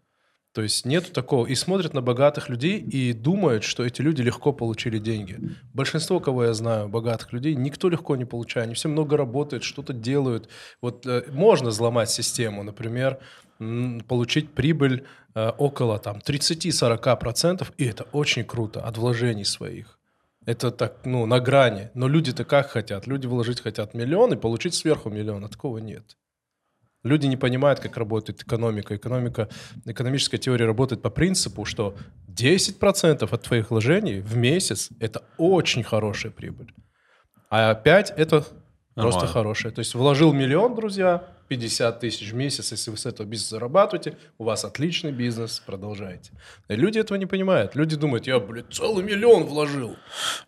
Speaker 1: То есть нету такого. И смотрят на богатых людей и думают, что эти люди легко получили деньги. Большинство, кого я знаю, богатых людей, никто легко не получает. Они все много работают, что-то делают. Вот э, можно взломать систему, например, получить прибыль э, около там 30-40%, и это очень круто от вложений своих. Это так, ну, на грани. Но люди-то как хотят? Люди вложить хотят миллион и получить сверху миллион. А такого нет. Люди не понимают, как работает экономика. Экономика, экономическая теория работает по принципу, что 10% от твоих вложений в месяц – это очень хорошая прибыль. А 5 – это просто
Speaker 3: Нормально.
Speaker 1: хорошая. То есть вложил миллион, друзья, 50 тысяч в месяц, если вы с этого бизнеса зарабатываете, у вас отличный бизнес, продолжайте. И люди этого не понимают. Люди думают, я, блядь, целый миллион вложил.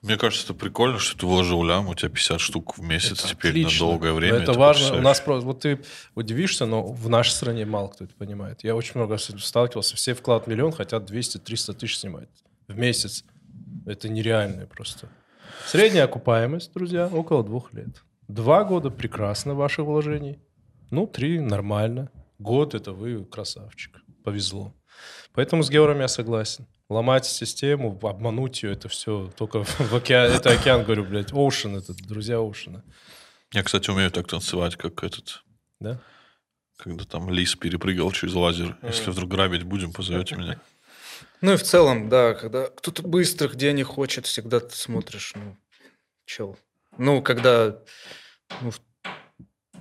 Speaker 3: Мне кажется, это прикольно, что ты вложил лям, у тебя 50 штук в месяц
Speaker 1: Это
Speaker 3: теперь
Speaker 1: отлично.
Speaker 3: на долгое
Speaker 1: Но
Speaker 3: время.
Speaker 1: Это важно. У нас просто, вот ты удивишься, но в нашей стране мало кто это понимает. Я очень много сталкивался. Все вклад миллион хотят 200-300 тысяч снимать в месяц. Это нереально просто. Средняя окупаемость, друзья, около двух лет. Два года прекрасно ваших вложений. Ну, три нормально. Год это вы красавчик. Повезло. Поэтому с Георгом я согласен. Ломать систему, обмануть ее, это все только в океан. Это океан, говорю, блядь, Оушен, это друзья Оушена.
Speaker 3: Я, кстати, умею так танцевать, как этот
Speaker 1: Да?
Speaker 3: когда там лис перепрыгал через лазер. Если вдруг грабить будем, позовете меня.
Speaker 4: Ну и в целом, да, когда кто-то быстрых денег хочет, всегда ты смотришь, ну, чел. Ну, когда ну,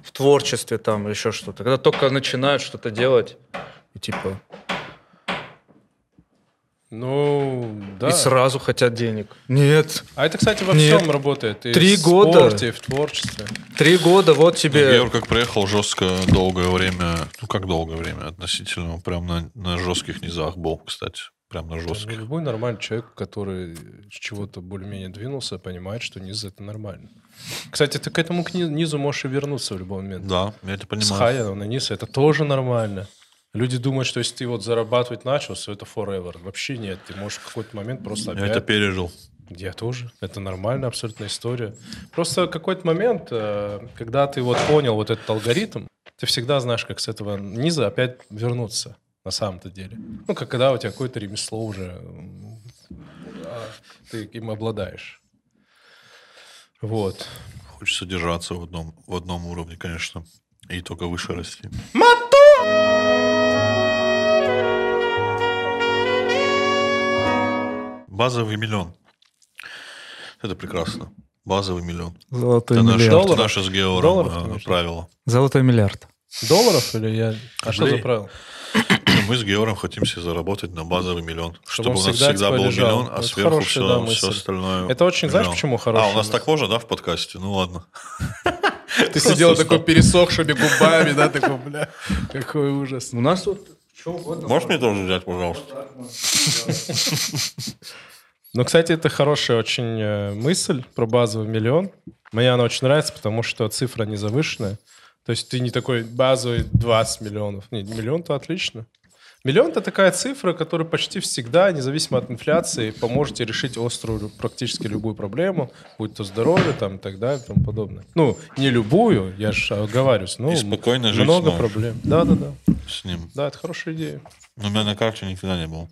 Speaker 4: в, творчестве там или еще что-то, когда только начинают что-то делать, и типа,
Speaker 1: Ну, да.
Speaker 4: и сразу хотят денег. Нет,
Speaker 1: А это, кстати, во
Speaker 4: Нет.
Speaker 1: всем работает. И
Speaker 4: Три
Speaker 1: в
Speaker 4: года.
Speaker 1: спорте, и в творчестве.
Speaker 4: три года, вот
Speaker 3: Ну,
Speaker 4: тебе...
Speaker 3: Георг как приехал жестко долгое время, ну как долгое время относительно, он прям на, на жестких низах был, кстати. Прям на жестких.
Speaker 1: любой нормальный человек, который с чего-то более-менее двинулся, понимает, что низ это нормально. Кстати, ты к этому к ни- низу можешь и вернуться в любой момент.
Speaker 3: Да, я это
Speaker 1: С
Speaker 3: понимаю.
Speaker 1: хая на низ это тоже нормально. Люди думают, что если ты вот зарабатывать начал, все это forever. Вообще нет. Ты можешь в какой-то момент просто
Speaker 3: Я
Speaker 1: опять...
Speaker 3: это пережил.
Speaker 1: Я тоже. Это нормальная абсолютная история. Просто какой-то момент, э, когда ты вот понял вот этот алгоритм, ты всегда знаешь, как с этого низа опять вернуться на самом-то деле. Ну, как когда у тебя какое-то ремесло уже, а, ты им обладаешь. Вот.
Speaker 3: Хочется держаться в одном, в одном уровне, конечно. И только выше расти. Базовый миллион. Это прекрасно. Базовый миллион.
Speaker 4: Золотой
Speaker 3: Это наше,
Speaker 4: миллиард.
Speaker 1: Долларов?
Speaker 3: наше с Геором
Speaker 1: Долларов,
Speaker 3: э, правило.
Speaker 4: Золотой миллиард.
Speaker 1: Долларов или я... А что за
Speaker 3: Рублей.
Speaker 1: правило?
Speaker 3: Мы с Геором хотим себе заработать на базовый миллион. Чтобы,
Speaker 1: он
Speaker 3: у нас
Speaker 1: всегда,
Speaker 3: всегда
Speaker 1: типа,
Speaker 3: был
Speaker 1: лежал.
Speaker 3: миллион, а
Speaker 1: Это
Speaker 3: сверху
Speaker 1: хорошая, да,
Speaker 3: все,
Speaker 1: мысль.
Speaker 3: все остальное.
Speaker 1: Это очень, знаешь,
Speaker 3: миллион.
Speaker 1: почему
Speaker 3: А,
Speaker 1: хорошая
Speaker 3: у нас так можно, да, в подкасте? Ну ладно.
Speaker 1: Ты сидел такой пересохшими губами, да, такой, бля, какой ужас.
Speaker 4: У нас тут что угодно.
Speaker 3: Можешь мне тоже взять, пожалуйста?
Speaker 1: Ну, кстати, это хорошая очень э, мысль про базовый миллион. Мне она очень нравится, потому что цифра не завышенная. То есть ты не такой базовый 20 миллионов. Нет, миллион-то отлично. Миллион — это такая цифра, которая почти всегда, независимо от инфляции, поможет тебе решить острую практически любую проблему, будь то здоровье там, и так далее и тому подобное. Ну, не любую, я же оговариваюсь, но
Speaker 3: И спокойно жить
Speaker 1: много
Speaker 3: сможешь.
Speaker 1: проблем. Да-да-да.
Speaker 3: С ним.
Speaker 1: Да, это хорошая идея.
Speaker 3: Но у меня на карте никогда не было.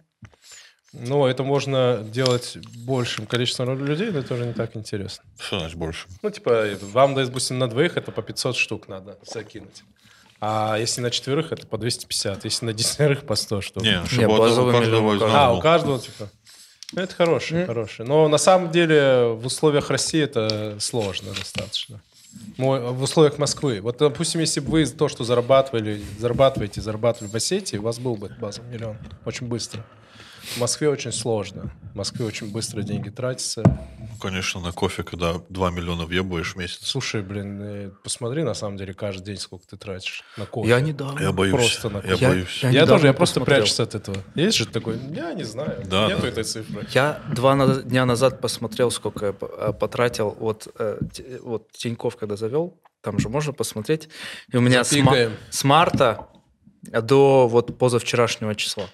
Speaker 1: Ну, это можно делать большим количеством людей, но это уже не так интересно.
Speaker 3: Что значит больше?
Speaker 1: Ну, типа, вам, допустим, на двоих это по 500 штук надо закинуть. А если на четверых, это по 250. Если на десятерых, по 100 штук.
Speaker 3: Не, чтобы у
Speaker 4: базовый
Speaker 3: каждого
Speaker 4: миллион
Speaker 3: из
Speaker 4: у
Speaker 3: нас
Speaker 1: а,
Speaker 3: был.
Speaker 1: у каждого, типа. Ну, это хороший, хороший. Но на самом деле в условиях России это сложно достаточно. Ну, в условиях Москвы. Вот, допустим, если бы вы то, что зарабатывали, зарабатываете, зарабатывали в Осетии, у вас был бы базовый миллион. Очень быстро. В Москве очень сложно. В Москве очень быстро деньги тратятся.
Speaker 3: Ну, конечно, на кофе, когда 2 миллиона въебаешь в месяц.
Speaker 1: Слушай, блин, э, посмотри, на самом деле, каждый день сколько ты тратишь на кофе.
Speaker 4: Я недавно.
Speaker 3: Я боюсь.
Speaker 1: Просто на
Speaker 3: я
Speaker 4: Я-
Speaker 3: боюсь.
Speaker 4: я-
Speaker 1: Я тоже, я просто
Speaker 4: посмотрел.
Speaker 1: прячусь от этого. Есть же такой, я не знаю,
Speaker 3: Да,
Speaker 1: нету
Speaker 3: да.
Speaker 1: этой цифры.
Speaker 4: Я два на- дня назад посмотрел, сколько я э, потратил. Вот, э, т- вот Тиньков, когда завел, там же можно посмотреть. И у меня с, ма- с марта до вот позавчерашнего числа.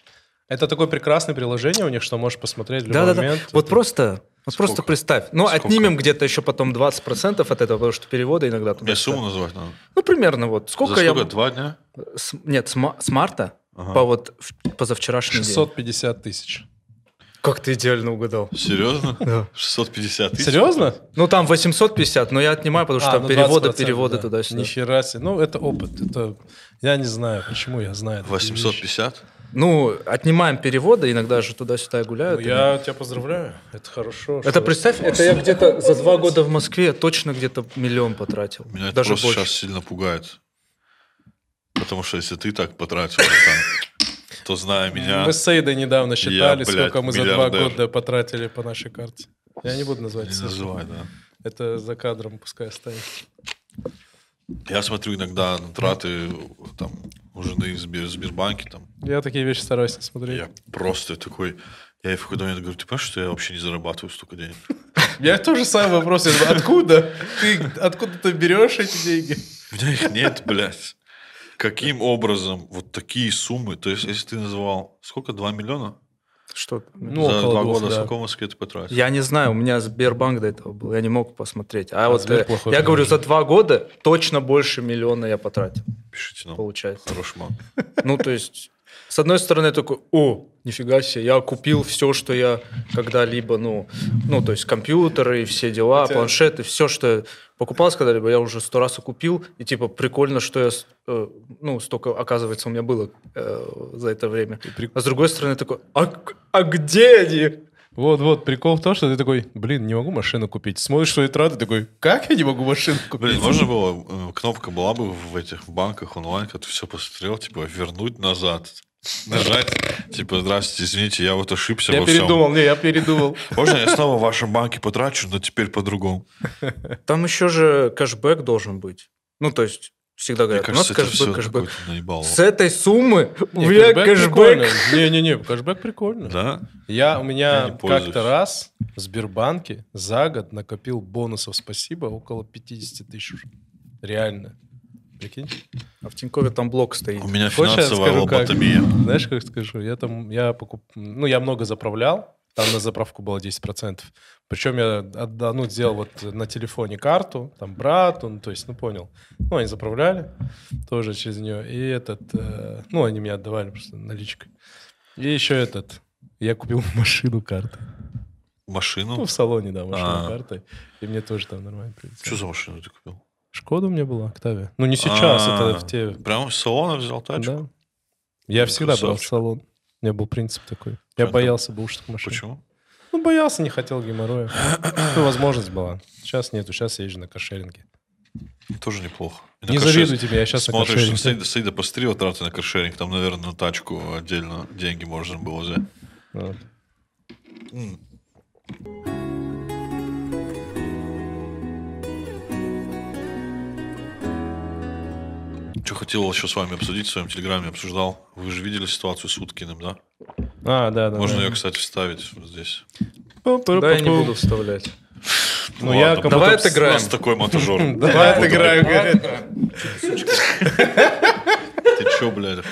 Speaker 1: Это такое прекрасное приложение у них, что можешь посмотреть в любой
Speaker 4: Да-да-да.
Speaker 1: момент.
Speaker 4: Вот
Speaker 1: Это-
Speaker 4: просто, вот
Speaker 3: Сколько?
Speaker 4: просто представь. Ну,
Speaker 3: Сколько?
Speaker 4: отнимем где-то еще потом 20% от этого, потому что переводы иногда туда.
Speaker 3: Мне сумму назвать надо.
Speaker 4: Ну, примерно вот. Сколько,
Speaker 3: За
Speaker 4: я...
Speaker 3: сколько? Два дня?
Speaker 4: С- нет, с, ма- с марта
Speaker 3: Ага.
Speaker 4: по вот позавчерашний день.
Speaker 1: 650 тысяч.
Speaker 4: Как ты идеально угадал.
Speaker 3: Серьезно?
Speaker 4: Да.
Speaker 3: 650 тысяч?
Speaker 1: Серьезно?
Speaker 4: Ну, там 850, но я отнимаю, потому что
Speaker 1: А,
Speaker 4: там
Speaker 1: ну,
Speaker 4: переводы,
Speaker 1: 20%,
Speaker 4: переводы
Speaker 1: да.
Speaker 4: туда-сюда.
Speaker 1: Нихера себе. Ну, это опыт. Это... Я не знаю, почему я знаю. такие вещи.
Speaker 3: 850?
Speaker 4: Ну, отнимаем переводы, иногда же туда-сюда
Speaker 1: Ну,
Speaker 4: гуляют.
Speaker 1: я тебя поздравляю. Это хорошо.
Speaker 4: Это представь, это я где-то за два года в Москве точно где-то миллион потратил.
Speaker 3: Меня это
Speaker 4: Даже больше.
Speaker 3: сейчас сильно пугает. Потому что если ты так потратил, то зная меня...
Speaker 1: Мы с Сейдой недавно считали,
Speaker 3: блядь,
Speaker 1: сколько мы за два года потратили по нашей карте. Я не буду называть
Speaker 3: Не называй, да.
Speaker 1: Это за кадром пускай останется.
Speaker 3: Я смотрю иногда на траты там, у жены в Сбер- Сбербанке, там,
Speaker 1: Я такие вещи стараюсь не смотреть.
Speaker 3: я просто такой... Я ей в какой-то момент говорю, ты понимаешь, что я вообще не зарабатываю столько денег?
Speaker 1: Я тоже самый вопрос. Откуда? Ты откуда ты берешь эти деньги?
Speaker 3: У меня их нет, блядь. Каким образом вот такие суммы? То есть, если ты называл... Сколько? 2 миллиона?
Speaker 4: Что?
Speaker 1: Ну,
Speaker 3: За
Speaker 1: около
Speaker 3: два года
Speaker 1: да.
Speaker 3: сколько Москве ты потратил?
Speaker 4: Я не знаю, у меня Сбербанк до этого был, я не мог посмотреть. А,
Speaker 1: А,
Speaker 4: вот
Speaker 1: Сбер
Speaker 4: э,
Speaker 1: плохой
Speaker 4: я говорю, за два года точно больше миллиона я потратил,
Speaker 3: Пишите нам.
Speaker 4: получается.
Speaker 3: Хороший ман.
Speaker 4: Ну, то есть, С одной стороны, я такой, о, нифига себе, я купил все, что я когда-либо, ну, ну, то есть компьютеры, все дела,
Speaker 1: Хотя-
Speaker 4: планшеты, все, что я покупал когда-либо, я уже сто раз и купил, и типа прикольно, что я, э, ну, столько, оказывается, у меня было э, за это время.
Speaker 1: при-
Speaker 4: А с другой стороны, такой, а, а где они?
Speaker 1: Вот-вот, прикол в том, что ты такой, блин, не могу машину купить. Смотришь свои траты, такой, как я не могу машину купить?
Speaker 3: Блин, можно было, э, кнопка была бы в этих банках онлайн, когда ты все посмотрел, типа, вернуть назад. Нажать, типа, здравствуйте, извините, я вот ошибся
Speaker 1: Я
Speaker 3: во всем.
Speaker 1: передумал, не, я передумал.
Speaker 3: Можно я снова в вашем банке потрачу, но теперь по-другому?
Speaker 4: Там еще же кэшбэк должен быть. Ну, то есть, всегда
Speaker 3: Мне
Speaker 4: говорят, у нас
Speaker 3: кажется, это все
Speaker 4: кэшбэк, кэшбэк. С этой суммы у меня кэшбэк.
Speaker 1: Не-не-не, кэшбэк прикольно.
Speaker 3: Да?
Speaker 1: Я, у меня как-то раз в Сбербанке за год накопил бонусов спасибо около 50 тысяч. Реально. Прикинь?
Speaker 4: А в Тинькове там блок стоит.
Speaker 3: У меня
Speaker 1: Хочешь,
Speaker 3: финансовая
Speaker 1: скажу, как?
Speaker 3: лоботомия.
Speaker 1: Знаешь, как скажу? Я там, я покуп... Ну, я много заправлял. Там на заправку было 10%. Причем я отда- ну, сделал вот на телефоне карту, там брату, ну, то есть, ну, понял. Ну, они заправляли тоже через нее. И этот, э, ну, они мне отдавали просто наличкой. И еще этот, я купил машину карты. Ну,
Speaker 3: Машину?
Speaker 1: в салоне, да, машину
Speaker 3: А.
Speaker 1: картой. И мне тоже там нормально прилетело.
Speaker 3: Что за машину ты купил?
Speaker 1: Шкода у меня была, Октавия. Ну, не сейчас,
Speaker 3: А,
Speaker 1: это в те...
Speaker 3: Прямо из салона взял тачку?
Speaker 1: Да. Я всегда брал в салон. У меня был принцип такой. Я боялся бушных машин.
Speaker 3: Почему?
Speaker 1: Ну, боялся, не хотел геморроя. Ну, возможность была. Сейчас нету, сейчас я езжу на кошеринге.
Speaker 3: Тоже неплохо. И
Speaker 1: Не
Speaker 3: на кошер-
Speaker 1: завидуй тебе, я сейчас на
Speaker 3: Смотришь,
Speaker 1: кошеринге.
Speaker 3: Саида, Саида пострела траты на каршеринг, там, наверное, на тачку отдельно деньги можно было взять.
Speaker 1: Вот.
Speaker 3: Что хотел еще с вами обсудить в своем телеграме, обсуждал. Вы же видели ситуацию с Уткиным, да?
Speaker 1: А, да, да.
Speaker 3: Можно
Speaker 1: да.
Speaker 3: ее, кстати, вставить вот здесь.
Speaker 4: Да, я не буду вставлять.
Speaker 1: Ну, я
Speaker 3: Ладно,
Speaker 4: Давай отыграем.
Speaker 3: У нас такой монтажер.
Speaker 1: Давай отыграем, говорит.
Speaker 3: Ты че, блядь?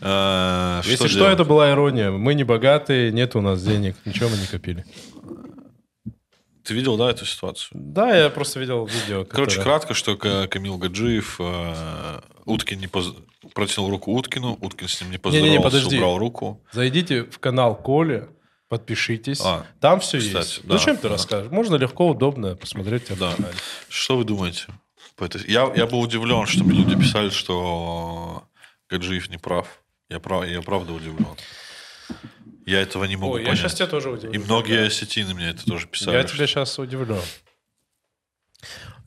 Speaker 3: Э,
Speaker 1: Если что, это была ирония. Мы не богатые, нет у нас денег, ничего мы не копили.
Speaker 3: Ты видел, да, эту ситуацию?
Speaker 1: Да, я просто видел видео.
Speaker 3: Короче,
Speaker 1: которое-
Speaker 3: кратко, что Ка- Камил Гаджиев э, Уткин не поз- протянул руку Уткину, Уткин с ним не поздоровался,
Speaker 1: подожди.
Speaker 3: убрал руку.
Speaker 1: Зайдите в канал Коли, подпишитесь.
Speaker 3: А,
Speaker 1: Там все
Speaker 3: кстати,
Speaker 1: есть.
Speaker 3: да,
Speaker 1: Зачем ты
Speaker 3: да.
Speaker 1: расскажешь? Можно легко, удобно посмотреть. тебя
Speaker 3: Да.
Speaker 1: канале.
Speaker 3: Что вы думаете? Я, я был удивлен, что мне люди писали, что Гаджиев не прав. Я, прав, я правда удивлен. Я этого не могу
Speaker 1: Ой, я
Speaker 3: понять.
Speaker 1: сейчас тебя тоже удивлю.
Speaker 3: И многие осетины мне это тоже писали.
Speaker 1: Я тебя сейчас удивлю.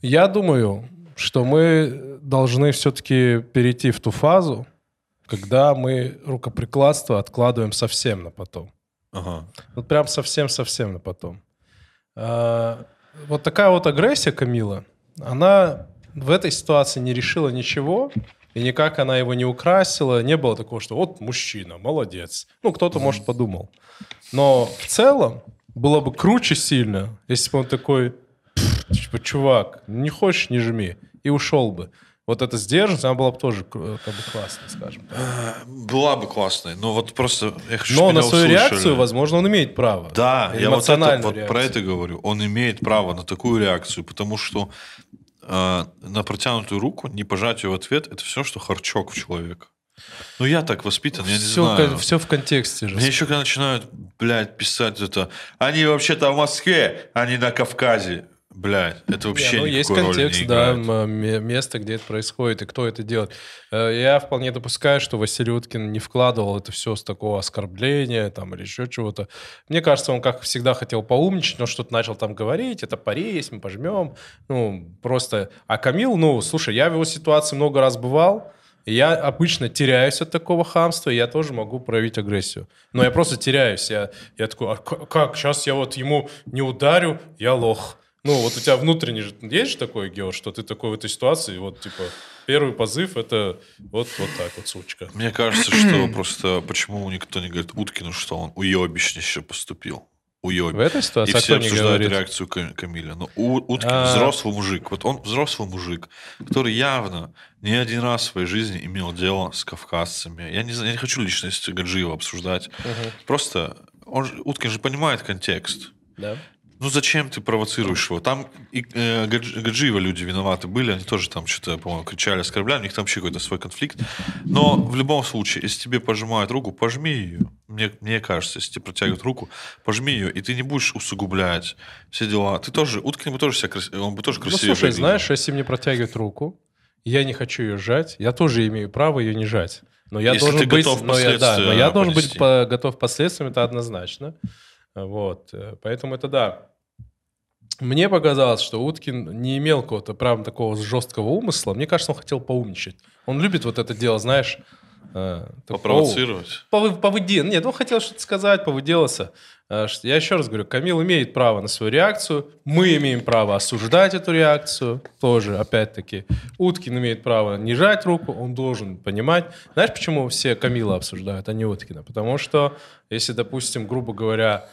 Speaker 1: Я думаю, что мы должны все-таки перейти в ту фазу, когда мы рукоприкладство откладываем совсем на потом.
Speaker 3: Ага.
Speaker 1: Вот прям совсем-совсем на потом. А, Вот такая вот агрессия Камила, она в этой ситуации не решила ничего, и никак она его не украсила. Не было такого, что вот мужчина, молодец. Ну, кто-то, может, подумал. Но в целом было бы круче сильно, если бы он такой, «Пф, типа, чувак, не хочешь, не жми. И ушел бы. Вот эта сдержанность, она была бы тоже э, как бы классной, скажем так.
Speaker 3: Э, Была бы классной, но вот просто я хочу,
Speaker 1: Но на свою
Speaker 3: услышали.
Speaker 1: реакцию, возможно, он имеет право.
Speaker 3: Да, я вот, это, вот про это говорю. Он имеет право на такую реакцию, потому что на протянутую руку, не пожать ее в ответ, это все, что харчок в человека. Ну, я так воспитан, я не
Speaker 1: все,
Speaker 3: знаю.
Speaker 1: все в контексте же.
Speaker 3: Мне еще когда начинают, блядь, писать это, они вообще-то в Москве, а не на Кавказе. Блядь, это вообще
Speaker 1: Не, ну, есть контекст,
Speaker 3: не
Speaker 1: да,
Speaker 3: играет.
Speaker 1: место, где это происходит и кто это делает. Э, Я вполне допускаю, что Василий Уткин не вкладывал это все с такого оскорбления там, или еще чего-то. Мне кажется, он, как всегда, хотел поумничать, но что-то начал там говорить, это пари есть, мы пожмем. Ну, просто... А Камил, ну, слушай, я в его ситуации много раз бывал, я обычно теряюсь от такого хамства, и я тоже могу проявить агрессию. Но я просто теряюсь. Я, я такой, а как, сейчас я вот ему не ударю, я лох. Ну, вот у тебя внутренний же есть же такой, Гео, что ты такой в этой ситуации, вот, типа, первый позыв — это вот, вот так вот, сучка.
Speaker 3: Мне кажется, что просто почему никто не говорит Уткину, что он уебищнище поступил.
Speaker 1: В
Speaker 3: Уеб.
Speaker 1: этой
Speaker 3: И
Speaker 1: ситуации а
Speaker 3: все обсуждают
Speaker 1: говорит?
Speaker 3: реакцию Кам- Камиля. Но У- Уткин
Speaker 1: А.
Speaker 3: взрослый мужик. Вот он взрослый мужик, который явно не один раз в своей жизни имел дело с кавказцами. Я не, знаю, я не хочу личность Гаджиева обсуждать.
Speaker 1: Мгм.
Speaker 3: Просто он, же- Уткин же понимает контекст.
Speaker 1: Да.
Speaker 3: Ну зачем ты провоцируешь его? Там и э, Гадж- Гаджиева люди виноваты были, они тоже там что-то, по-моему, кричали, оскорбляли, у них там вообще какой-то свой конфликт. Но в любом случае, если тебе пожимают руку, пожми ее. Мне, мне кажется, если тебе протягивают руку, пожми ее, и ты не будешь усугублять все дела. Ты тоже, Уткин бы тоже себя крас- он бы тоже
Speaker 1: Ну,
Speaker 3: красивее
Speaker 1: слушай,
Speaker 3: выглядел.
Speaker 1: знаешь, если мне протягивают руку, я не хочу ее сжать, я тоже имею право ее не жать. Но я
Speaker 3: Если
Speaker 1: должен быть, но я, да, но я должен быть по- готов к последствиям, это однозначно. Вот, поэтому это да. Мне показалось, что Уткин не имел какого-то прям такого жесткого умысла. Мне кажется, он хотел поумничать. Он любит вот это дело, знаешь, э, так,
Speaker 3: Попровоцировать.
Speaker 1: Повы, повыде- Нет, он хотел что-то сказать, повыделаться. Э, Я еще раз говорю, Камил имеет право на свою реакцию, мы имеем право осуждать эту реакцию, тоже, опять-таки. Уткин имеет право не жать руку, он должен понимать. Знаешь, почему все Камила обсуждают, а не Уткина? Потому что, если, допустим, грубо говоря,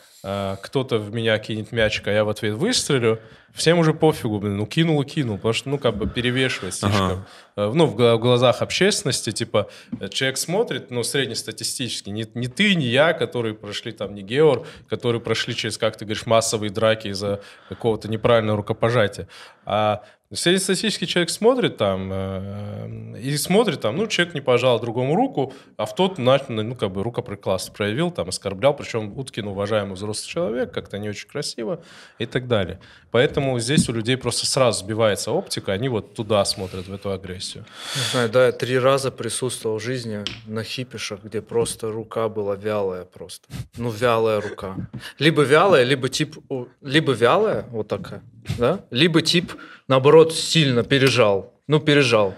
Speaker 1: кто-то в меня кинет мячик, а я в ответ выстрелю, всем уже пофигу, блин, ну кинул и кинул, потому что, ну, как бы перевешивает слишком. Э, Ну, в в глазах общественности, типа, э, человек смотрит, ну, среднестатистически, не, не ты, не я, которые прошли там, не Геор, которые прошли через, как ты говоришь, массовые драки из-за какого-то неправильного рукопожатия, а Среднестатистический человек смотрит там э, и смотрит там, ну, человек не пожал другому руку, а в тот, ну, как бы рукоприкладство проявил, там, оскорблял, причем Уткин уважаемый взрослый человек, как-то не очень красиво и так далее. Поэтому здесь у людей просто сразу сбивается оптика, они вот туда смотрят, в эту агрессию.
Speaker 4: Не знаю, да, я три раза присутствовал в жизни на хипишах, где просто рука была вялая просто. Ну, вялая рука. Либо вялая, либо тип... Либо вялая, вот такая, да? Либо тип, наоборот, сильно пережал. Ну, пережал.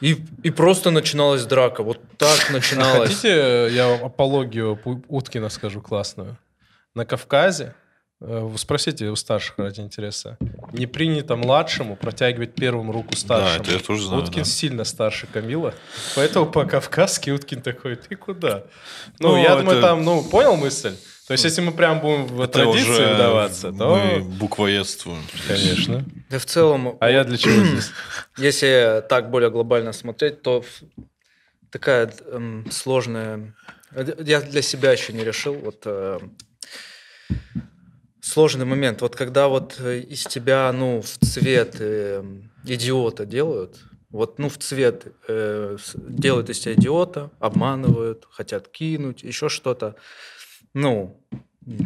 Speaker 4: И, и просто начиналась драка. Вот так начиналась.
Speaker 1: Хотите, я вам апологию Уткина скажу классную? На Кавказе, э, спросите у старших ради интереса, не принято младшему протягивать первым руку
Speaker 3: Да,
Speaker 1: старшему.
Speaker 3: это я тоже знаю.
Speaker 1: Уткин
Speaker 3: да.
Speaker 1: сильно старше Камила, поэтому по-кавказски Уткин такой, ты куда? Ну,
Speaker 3: Ну,
Speaker 1: я думаю,
Speaker 3: это-
Speaker 1: там, ну, понял мысль? То есть, если мы прям будем в
Speaker 3: Это
Speaker 1: традиции
Speaker 3: уже
Speaker 1: вдаваться, то...
Speaker 3: Мы буквоедствуем.
Speaker 1: Конечно.
Speaker 4: Да в целом,
Speaker 1: А я для чего здесь?
Speaker 4: если так более глобально смотреть, то такая эм, сложная... Я для себя еще не решил. Вот э, сложный момент. Вот когда вот э, из тебя, ну, в цвет э, идиота делают, вот, ну, в цвет э, делают из тебя идиота, обманывают, хотят кинуть, еще что-то. Ну,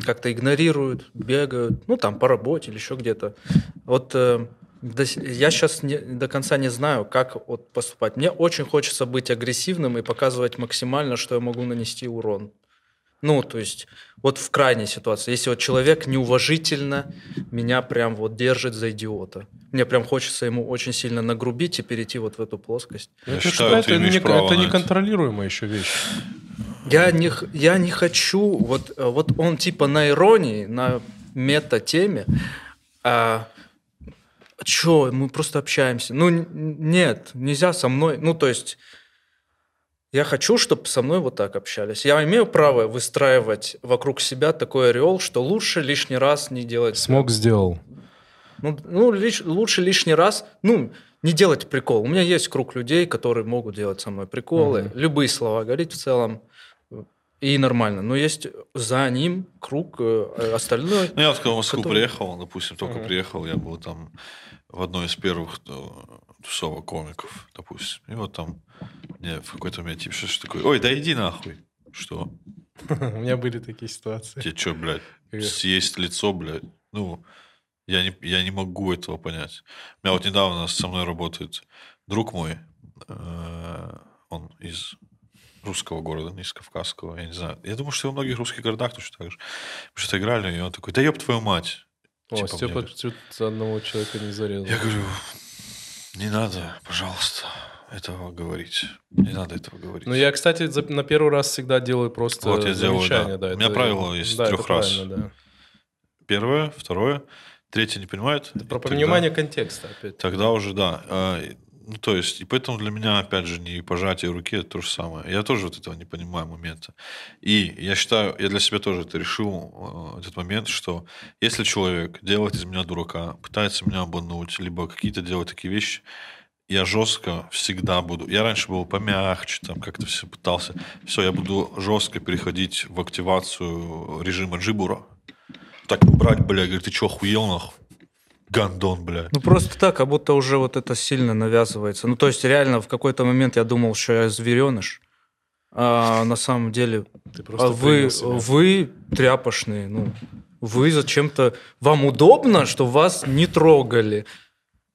Speaker 4: как-то игнорируют, бегают, ну, там, по работе или еще где-то. Вот э, до я сейчас до конца не знаю, как вот поступать. Мне очень хочется быть агрессивным и показывать максимально, что я могу нанести урон. Ну, то есть, вот в крайней ситуации, если вот человек неуважительно меня прям вот держит за идиота, мне прям хочется ему очень сильно нагрубить и перейти вот в эту плоскость.
Speaker 3: Я
Speaker 1: Это,
Speaker 3: считаю,
Speaker 1: это, не,
Speaker 3: право
Speaker 1: это неконтролируемая еще вещь.
Speaker 4: Я не, я не хочу, вот, э, вот он типа на иронии, на мета-теме, а что, мы просто общаемся. Ну, нет, нельзя со мной, ну, то есть, я хочу, чтобы со мной вот так общались. Я имею право выстраивать вокруг себя такой ореол, что лучше лишний раз не делать...
Speaker 1: Смог сделал.
Speaker 4: Ну, ну, лиш- лучше лишний раз, ну, не делать прикол. У меня есть круг людей, которые могут делать со мной приколы,
Speaker 1: Мгм.
Speaker 4: любые слова говорить в целом, и нормально. Но есть за ним круг э, остальной.
Speaker 3: Ну, я вот когда в Москву
Speaker 4: Который-
Speaker 3: приехал, допустим, только
Speaker 1: Мгм.
Speaker 3: приехал, я был там в одной из первых э, тусовок комиков, допустим. И вот там мне в какой-то момент типа что такое, ой, да иди нахуй. Что?
Speaker 1: У меня были такие ситуации.
Speaker 3: Тебе что, блядь, съесть лицо, блядь? Ну, я не, я не могу этого понять. У меня вот недавно со мной работает друг мой, э, он из русского города, не из кавказского, я не знаю. Я думаю, что во многих русских городах точно так же. Мы что-то играли, и он такой, да ёб твою мать.
Speaker 1: О,
Speaker 3: Типа
Speaker 1: Степа
Speaker 3: мне-
Speaker 1: одного человека не зарезал.
Speaker 3: Я говорю, не надо, пожалуйста, этого говорить. Не надо этого говорить.
Speaker 1: Ну, я, кстати, за- на первый раз всегда делаю просто
Speaker 3: Вот я делаю,
Speaker 1: замечание.
Speaker 3: да.
Speaker 1: Да.
Speaker 3: У меня
Speaker 1: это-
Speaker 3: правило есть
Speaker 1: да,
Speaker 3: трёх раз.
Speaker 1: да.
Speaker 3: Первое, второе, третье не понимает.
Speaker 1: Это про
Speaker 3: тогда-
Speaker 1: понимание контекста опять.
Speaker 3: Тогда уже, да. Ну, то есть, и поэтому для меня, опять же, не пожатие руки, это то же самое. Я тоже вот этого не понимаю момента. И я считаю, я для себя тоже это решил, э, этот момент, что если человек делает из меня дурака, пытается меня обмануть, либо какие-то делать такие вещи, я жестко всегда буду. Я раньше был помягче, там как-то все пытался. Все, я буду жестко переходить в активацию режима джибура. так брать, бля, говорит, ты что, охуел, нахуй? Гандон, бля.
Speaker 4: Ну, просто так, как будто уже вот это сильно навязывается. Ну, то есть, реально, в какой-то момент я думал, что я звереныш. А на самом деле,
Speaker 1: Ты
Speaker 4: а вы, вы тряпошные. Ну, вы зачем-то... Вам удобно, что вас не трогали.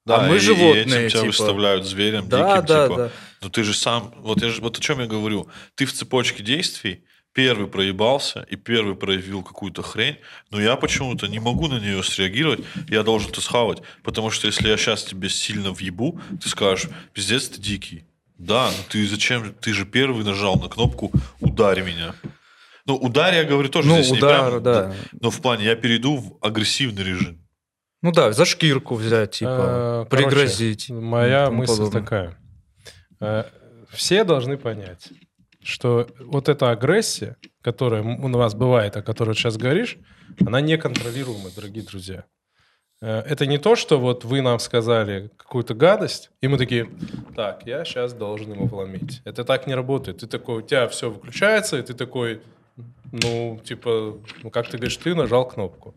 Speaker 3: Да,
Speaker 4: а мы
Speaker 3: и-
Speaker 4: животные,
Speaker 3: и этим тебя
Speaker 4: типа.
Speaker 3: выставляют зверем
Speaker 4: Да,
Speaker 3: диким,
Speaker 4: да,
Speaker 3: типа.
Speaker 4: да.
Speaker 3: Ну ты же сам, вот, я же, вот о чем я говорю. Ты в цепочке действий первый проебался и первый проявил какую-то хрень, но я почему-то не могу на нее среагировать, я должен это схавать, потому что если я сейчас тебе сильно въебу, ты скажешь, пиздец, ты дикий. Да, но ты зачем, ты же первый нажал на кнопку «Ударь меня». Ну, ударь, я говорю, тоже
Speaker 4: Ну,
Speaker 3: здесь не
Speaker 4: удар,
Speaker 3: прям,
Speaker 4: да.
Speaker 3: Но в плане, я перейду в агрессивный режим.
Speaker 4: Ну да, за шкирку взять, типа,
Speaker 1: Э, короче,
Speaker 4: пригрозить.
Speaker 1: Моя мысль
Speaker 4: подобное.
Speaker 1: такая. Э, Все должны понять, что вот эта агрессия, которая у нас бывает, о которой сейчас говоришь, она неконтролируема, дорогие друзья. Э, Это не то, что вот вы нам сказали какую-то гадость, и мы такие, так, я сейчас должен ему вломить. Это так не работает. Ты такой, у тебя все выключается, и ты такой, ну, типа, ну, как ты говоришь, ты нажал кнопку.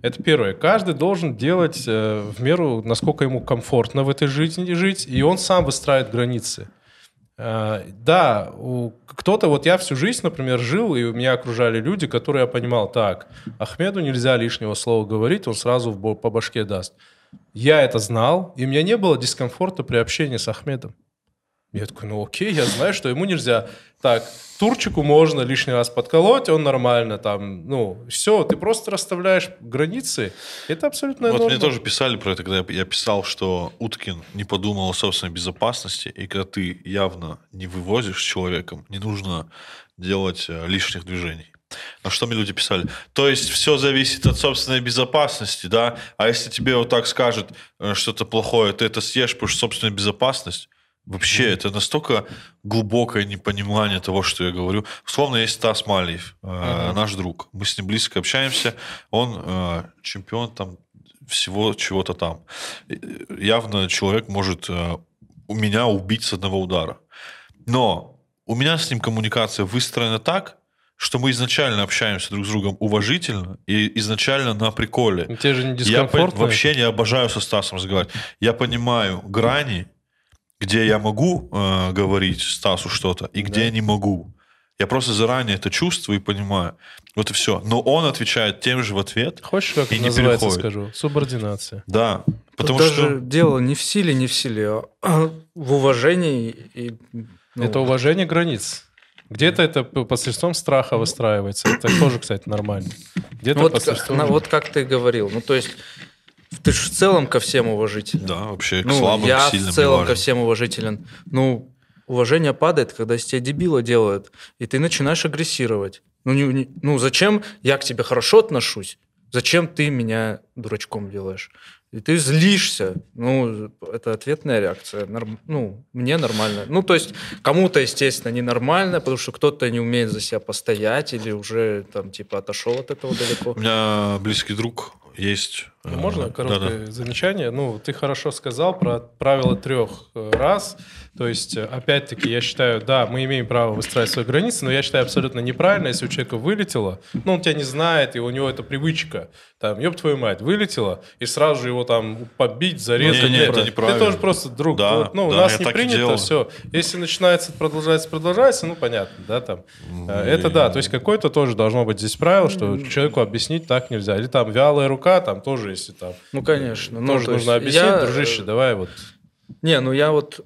Speaker 1: Это первое. Каждый должен делать э, в меру, насколько ему комфортно в этой жизни жить, и он сам выстраивает границы. Э, да, кто-то, вот я всю жизнь, например, жил, и меня окружали люди, которые я понимал, так, Ахмеду нельзя лишнего слова говорить, он сразу по башке даст. Я это знал, и у меня не было дискомфорта при общении с Ахмедом. Я такой, ну окей, я знаю, что ему нельзя. Так, Турчику можно лишний раз подколоть, он нормально там, ну, все, ты просто расставляешь границы, это абсолютно
Speaker 3: Вот
Speaker 1: норма.
Speaker 3: мне тоже писали про это, когда я- писал, что Уткин не подумал о собственной безопасности, и когда ты явно не вывозишь с человеком, не нужно делать э, лишних движений. На что мне люди писали? То есть все зависит от собственной безопасности, да? А если тебе вот так скажет э, что-то плохое, ты это съешь, потому что собственная безопасность? Вообще, это настолько глубокое непонимание того, что я говорю. Условно, есть Стас Малиев, э, наш друг. Мы с ним близко общаемся. Он э, чемпион там всего чего-то там. Э, Явно человек может э, у меня убить с одного удара. Но у меня с ним коммуникация выстроена так, что мы изначально общаемся друг с другом уважительно и изначально на приколе.
Speaker 1: Тебе же не
Speaker 3: Я
Speaker 1: дискомфортно?
Speaker 3: вообще не обожаю со Стасом разговаривать. Я понимаю грани, где я могу э, говорить Стасу что-то и где
Speaker 1: Да.
Speaker 3: я не могу. Я просто заранее это чувствую и понимаю. Вот и все. Но он отвечает тем же в ответ.
Speaker 1: Хочешь, как
Speaker 3: И
Speaker 1: это
Speaker 3: не
Speaker 1: называется,
Speaker 3: переходит.
Speaker 1: скажу? Субординация.
Speaker 3: Да. Потому
Speaker 4: Тут
Speaker 3: что...
Speaker 4: даже дело не в силе, не в силе, а в уважении и... ну,
Speaker 1: Это уважение границ. Где-то это посредством страха выстраивается. Это тоже, кстати, нормально. Где-то
Speaker 4: вот,
Speaker 1: посредством...
Speaker 4: на- вот как ты говорил, ну то есть ты же в целом ко всем уважителен.
Speaker 3: Да, вообще к
Speaker 4: Ну,
Speaker 3: слабым,
Speaker 4: я
Speaker 3: сильным
Speaker 4: в целом ко всем уважителен. Ну, уважение падает, когда из тебя дебила делают, и ты начинаешь агрессировать. Ну, не- не- ну, зачем я к тебе хорошо отношусь? Зачем ты меня дурачком делаешь? И ты злишься. Ну, это ответная реакция. Норм- Ну, мне нормально. Ну, то есть, кому-то, естественно, ненормально, потому что кто-то не умеет за себя постоять или уже, там, типа, отошел от этого далеко.
Speaker 3: У меня близкий друг есть. э,
Speaker 1: Ну, Можно
Speaker 3: да-да.
Speaker 1: короткое замечание? Ну, ты хорошо сказал про правило трех э, раз. То есть, э, опять-таки, я считаю, да, мы имеем право выстраивать свои границы, но я считаю абсолютно неправильно, если у человека вылетело, ну, он тебя не знает, и у него это привычка, там, ёб твою мать, вылетело, и сразу же его там побить, зарезать.
Speaker 3: Не, не,
Speaker 1: Нет,
Speaker 3: это
Speaker 1: Ты тоже просто друг.
Speaker 3: Да,
Speaker 1: Вот, ну, у
Speaker 3: да,
Speaker 1: нас
Speaker 3: я
Speaker 1: не
Speaker 3: и
Speaker 1: принято, все. Если начинается, продолжается, продолжается, ну, понятно, да, там. Э, Это да, то есть какое-то тоже должно быть здесь правило, что человеку объяснить так нельзя. Или там вялая рука, там тоже, если там
Speaker 4: Ну, конечно. Ну,
Speaker 1: тоже
Speaker 4: то есть
Speaker 1: нужно объяснить,
Speaker 4: я,
Speaker 1: дружище, давай вот.
Speaker 4: Не, ну я вот э,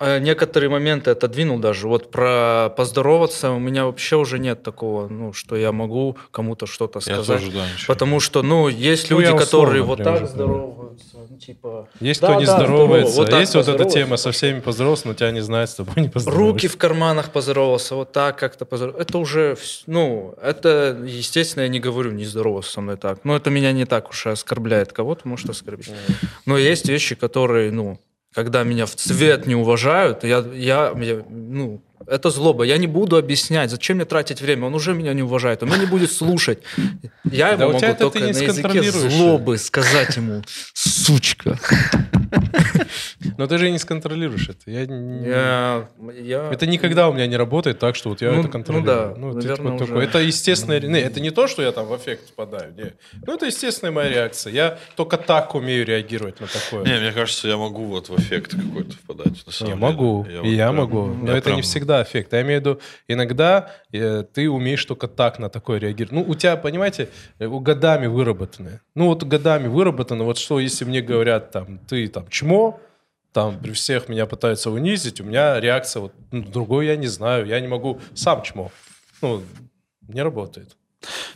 Speaker 4: некоторые моменты отодвинул даже. Вот про поздороваться у меня вообще уже нет такого, ну, что я могу кому-то что-то
Speaker 3: Я
Speaker 4: сказать.
Speaker 3: тоже, да, ничего.
Speaker 4: Потому что, ну, есть
Speaker 1: Ну,
Speaker 4: люди,
Speaker 1: я
Speaker 4: которые
Speaker 1: условно
Speaker 4: вот так здороваются, ну, типа...
Speaker 1: Есть
Speaker 4: да,
Speaker 1: кто не
Speaker 4: да,
Speaker 1: здоровается,
Speaker 4: здорово, так
Speaker 1: есть вот эта тема со всеми поздоровался, но тебя не знает, с тобой не поздоровался.
Speaker 4: Руки в карманах поздоровался, вот так как-то поздоровался. Это уже, ну, это, естественно, я не говорю, не здоровался со мной так. Но это меня не так уж и оскорбляет. Кого-то может оскорбить. Но есть вещи, которые, ну, когда меня в цвет не уважают, я, я, я, ну, это злоба. Я не буду объяснять, зачем мне тратить время. Он уже меня не уважает, он меня не будет слушать. Я
Speaker 1: Да
Speaker 4: ему могу только на языке злобы сказать ему, сучка.
Speaker 1: Но ты же не сконтролируешь это. Я, не-
Speaker 4: Я, я-
Speaker 1: Это никогда у меня не работает так, что вот я
Speaker 4: Ну,
Speaker 1: это
Speaker 4: ну
Speaker 1: контролирую.
Speaker 4: да,
Speaker 1: это
Speaker 4: наверное,
Speaker 1: такое-
Speaker 4: уже.
Speaker 1: Это естественная... Не, это не то, что я там в эффект впадаю. Не. Ну, это естественная моя реакция. Я только так умею реагировать на такое.
Speaker 3: Не, мне кажется, я могу вот в эффект какой-то впадать.
Speaker 1: Не,
Speaker 3: деле.
Speaker 1: могу,
Speaker 3: Я
Speaker 1: и
Speaker 3: вот
Speaker 1: я
Speaker 3: прям-
Speaker 1: могу. Но
Speaker 3: я
Speaker 1: это
Speaker 3: прям-
Speaker 1: не всегда эффект. Я имею в виду, иногда э, ты умеешь только так на такое реагировать. Ну, у тебя, понимаете, э, годами выработаны. Ну, вот годами выработано, вот что, если мне говорят, там, ты там чмо, там, при всех меня пытаются унизить, у меня реакция, вот, ну, другой я не знаю, я не могу сам чмо. Ну, не работает.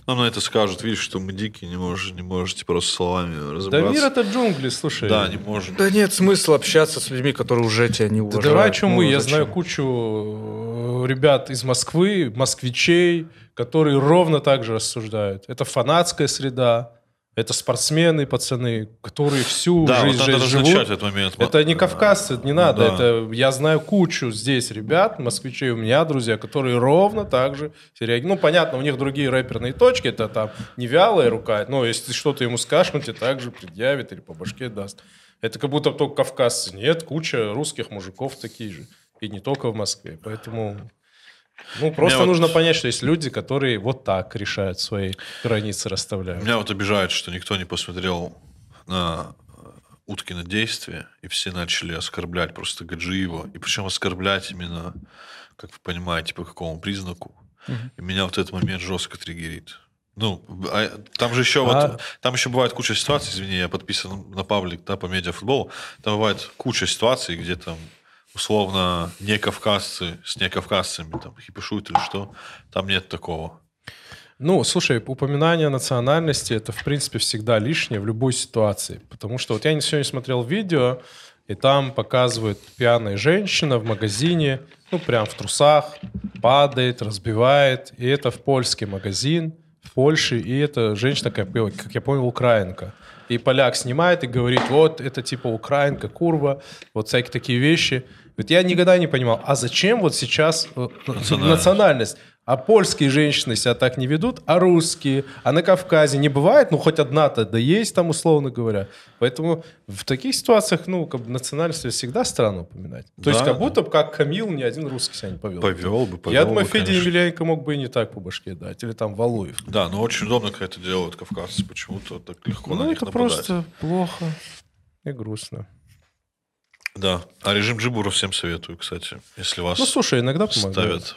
Speaker 3: Нам на это скажут, видишь, что мы дикие, не, можешь, не можете просто словами
Speaker 1: Да
Speaker 3: разобраться.
Speaker 1: мир это джунгли, слушай.
Speaker 3: Да, не можем.
Speaker 4: Да нет смысла общаться с людьми, которые уже тебя не
Speaker 1: Да
Speaker 4: уважают.
Speaker 1: давай о чем
Speaker 4: Ну,
Speaker 1: мы. Я знаю кучу э, ребят из Москвы, москвичей, которые ровно так же рассуждают. Это фанатская среда, это спортсмены, пацаны, которые всю
Speaker 3: Да, вот
Speaker 1: жизнь,
Speaker 3: надо
Speaker 1: жизнь живут.
Speaker 3: этот момент.
Speaker 1: Это не кавказцы, не надо.
Speaker 3: Да.
Speaker 1: Это я знаю кучу здесь ребят, москвичей у меня, друзья, которые ровно так же реагируют. Ну, понятно, у них другие рэперные точки, это там не вялая рука, но если ты что-то ему скажешь, он тебе также предъявит или по башке даст. Это как будто только кавказцы. Нет, куча русских мужиков такие же. И не только в Москве. Поэтому ну, просто
Speaker 3: вот-
Speaker 1: нужно понять, что есть люди, которые вот так решают свои границы, расставляют.
Speaker 3: Меня вот обижает, что никто не посмотрел на э, Уткино действие, и все начали оскорблять просто Гаджиева. И причем оскорблять именно, как вы понимаете, по какому признаку. И меня вот этот момент жестко триггерит. Ну, а там же еще
Speaker 1: А-
Speaker 3: вот, там еще бывает куча ситуаций, извини, я подписан на паблик, да, по медиафутболу, там бывает куча ситуаций, где там условно не кавказцы с не кавказцами там хипишуют или что, там нет такого.
Speaker 1: Ну, слушай, упоминание национальности это, в принципе, всегда лишнее в любой ситуации. Потому что вот я сегодня смотрел видео, и там показывают пьяная женщина в магазине, ну, прям в трусах, падает, разбивает. И это в польский магазин, в Польше, и это женщина, как, как я понял, украинка. И поляк снимает и говорит, вот, это типа украинка, курва, вот всякие такие вещи. Вот я никогда не понимал, а зачем вот сейчас э,
Speaker 3: Национальность.
Speaker 1: национальность? А польские женщины себя так не ведут, а русские, а на Кавказе не бывает, ну хоть одна-то да есть там, условно говоря. Поэтому в таких ситуациях, ну, как бы национальность всегда странно упоминать. То есть
Speaker 3: Да,
Speaker 1: как
Speaker 3: да.
Speaker 1: будто бы как Камил ни один русский себя не повел.
Speaker 3: Повел бы, повел
Speaker 1: Я думаю,
Speaker 3: бы,
Speaker 1: Федя
Speaker 3: конечно.
Speaker 1: Емельяненко мог бы и не так по башке дать, или там Валуев.
Speaker 3: Да, но очень удобно, когда это делают кавказцы. Почему-то так легко на
Speaker 1: ну,
Speaker 3: них
Speaker 1: это
Speaker 3: нападать.
Speaker 1: просто плохо и грустно.
Speaker 3: Да. А режим Джибура всем советую, кстати. Если вас
Speaker 1: Ну, слушай, иногда помогает.
Speaker 3: ставят.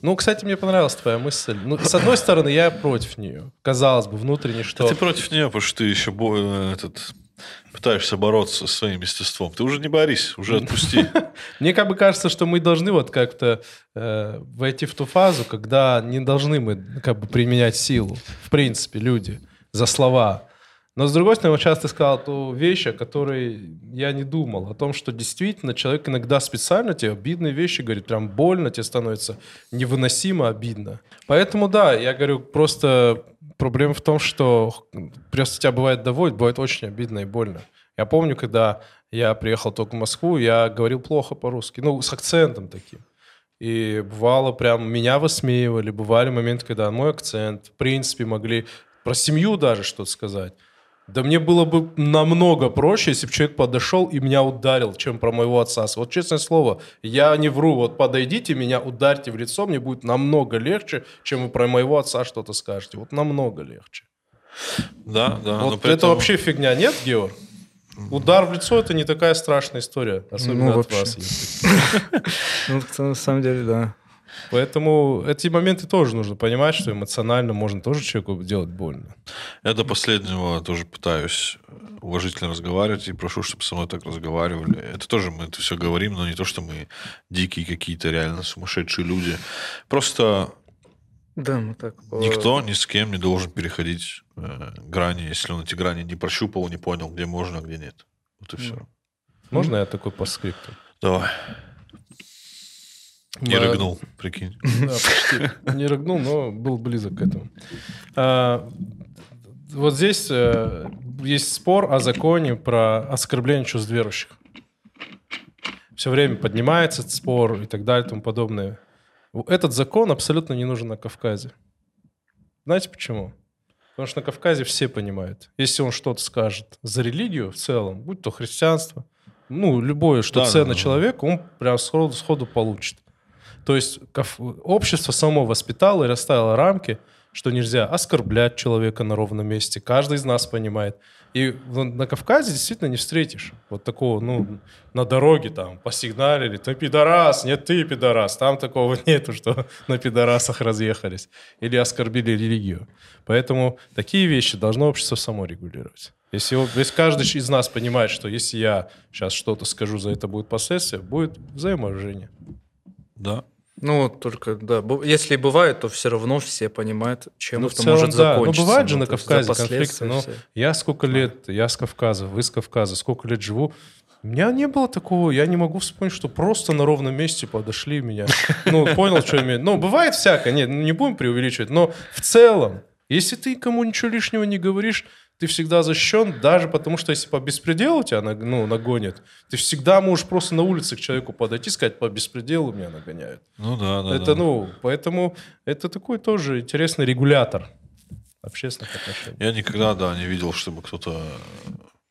Speaker 1: Ну, кстати, мне понравилась твоя мысль. Ну, с одной стороны, я против нее. Казалось бы, внутренне,
Speaker 3: Да
Speaker 1: что...
Speaker 3: ты против нее, потому что ты еще бо- э, этот, пытаешься бороться со своим естеством. Ты уже не борись, уже отпусти.
Speaker 1: Мне как бы кажется, что мы должны вот как-то э, войти в ту фазу, когда не должны мы как бы применять силу, в принципе, люди, за слова. Но, с другой стороны, вот сейчас ты сказал ту вещь, о которой я не думал, о том, что действительно человек иногда специально тебе обидные вещи говорит, прям больно тебе становится, невыносимо обидно. Поэтому, да, я говорю, просто проблема в том, что просто тебя бывает доводит, бывает очень обидно и больно. Я помню, когда я приехал только в Москву, я говорил плохо по-русски, ну, с акцентом таким. И бывало прям меня высмеивали, бывали моменты, когда мой акцент, в принципе, могли про семью даже что-то сказать. Да мне было бы намного проще, если бы человек подошел и меня ударил, чем про моего отца. Вот честное слово, я не вру. Вот подойдите, меня ударьте в лицо, мне будет намного легче, чем вы про моего отца что-то скажете. Вот намного легче.
Speaker 3: Да, да.
Speaker 1: вот это
Speaker 3: этом-
Speaker 1: вообще фигня, нет, Георг? Удар в лицо это не такая страшная история, особенно
Speaker 4: Ну,
Speaker 1: от
Speaker 4: вообще.
Speaker 1: вас.
Speaker 4: Ну, на самом деле, да.
Speaker 1: Поэтому эти моменты тоже нужно понимать, что эмоционально можно тоже человеку делать больно.
Speaker 3: Я до последнего тоже пытаюсь уважительно разговаривать и прошу, чтобы со мной так разговаривали. Это тоже мы это все говорим, но не то, что мы дикие какие-то реально сумасшедшие люди. Просто
Speaker 4: Да, мы так... э,
Speaker 3: никто ни с кем не должен переходить э, грани, если он эти грани не прощупал, не понял, где можно, а где нет. Вот и все.
Speaker 1: Можно я такой по скрипту?
Speaker 3: Давай. Не
Speaker 1: Да.
Speaker 3: рыгнул, прикинь.
Speaker 1: Да, почти. Не рыгнул, но был близок к этому. А, вот здесь э, есть спор о законе про оскорбление чувств верующих. Все время поднимается этот спор и так далее и тому подобное. Этот закон абсолютно не нужен на Кавказе. Знаете почему? Потому что на Кавказе все понимают, если он что-то скажет за религию в целом, будь то христианство, ну, любое, что
Speaker 3: да,
Speaker 1: ценно
Speaker 3: да, да.
Speaker 1: человеку, он прям сходу, сходу получит. То есть общество само воспитало и расставило рамки, что нельзя оскорблять человека на ровном месте. Каждый из нас понимает. И на Кавказе действительно не встретишь вот такого, ну, на дороге там посигналили, ты пидорас, нет, ты пидорас. Там такого нету, что на пидорасах разъехались. Или оскорбили религию. Поэтому такие вещи должно общество само регулировать. Если, если каждый из нас понимает, что если я сейчас что-то скажу, за это будет последствия, будет взаимоуважение.
Speaker 3: Да.
Speaker 4: Ну, только, да, если бывает, то все равно все понимают, чем
Speaker 1: Ну,
Speaker 4: это
Speaker 1: целом,
Speaker 4: может
Speaker 1: да.
Speaker 4: закончиться.
Speaker 1: Ну, бывает же
Speaker 4: Ну,
Speaker 1: на Кавказе конфликты, но
Speaker 4: все.
Speaker 1: я сколько лет, я с Кавказа, вы с Кавказа, сколько лет живу, у меня не было такого, я не могу вспомнить, что просто на ровном месте подошли меня. Ну, понял, что имею. Ну, бывает всякое, нет, ну, не будем преувеличивать, но в целом, если ты кому ничего лишнего не говоришь, ты всегда защищен, даже потому что если по беспределу тебя ну, нагонят, ты всегда можешь просто на улице к человеку подойти и сказать, по беспределу меня нагоняют.
Speaker 3: Ну да, да.
Speaker 1: это,
Speaker 3: да.
Speaker 1: ну, поэтому это такой тоже интересный регулятор общественных отношений.
Speaker 3: Я никогда, да, не видел, чтобы кто-то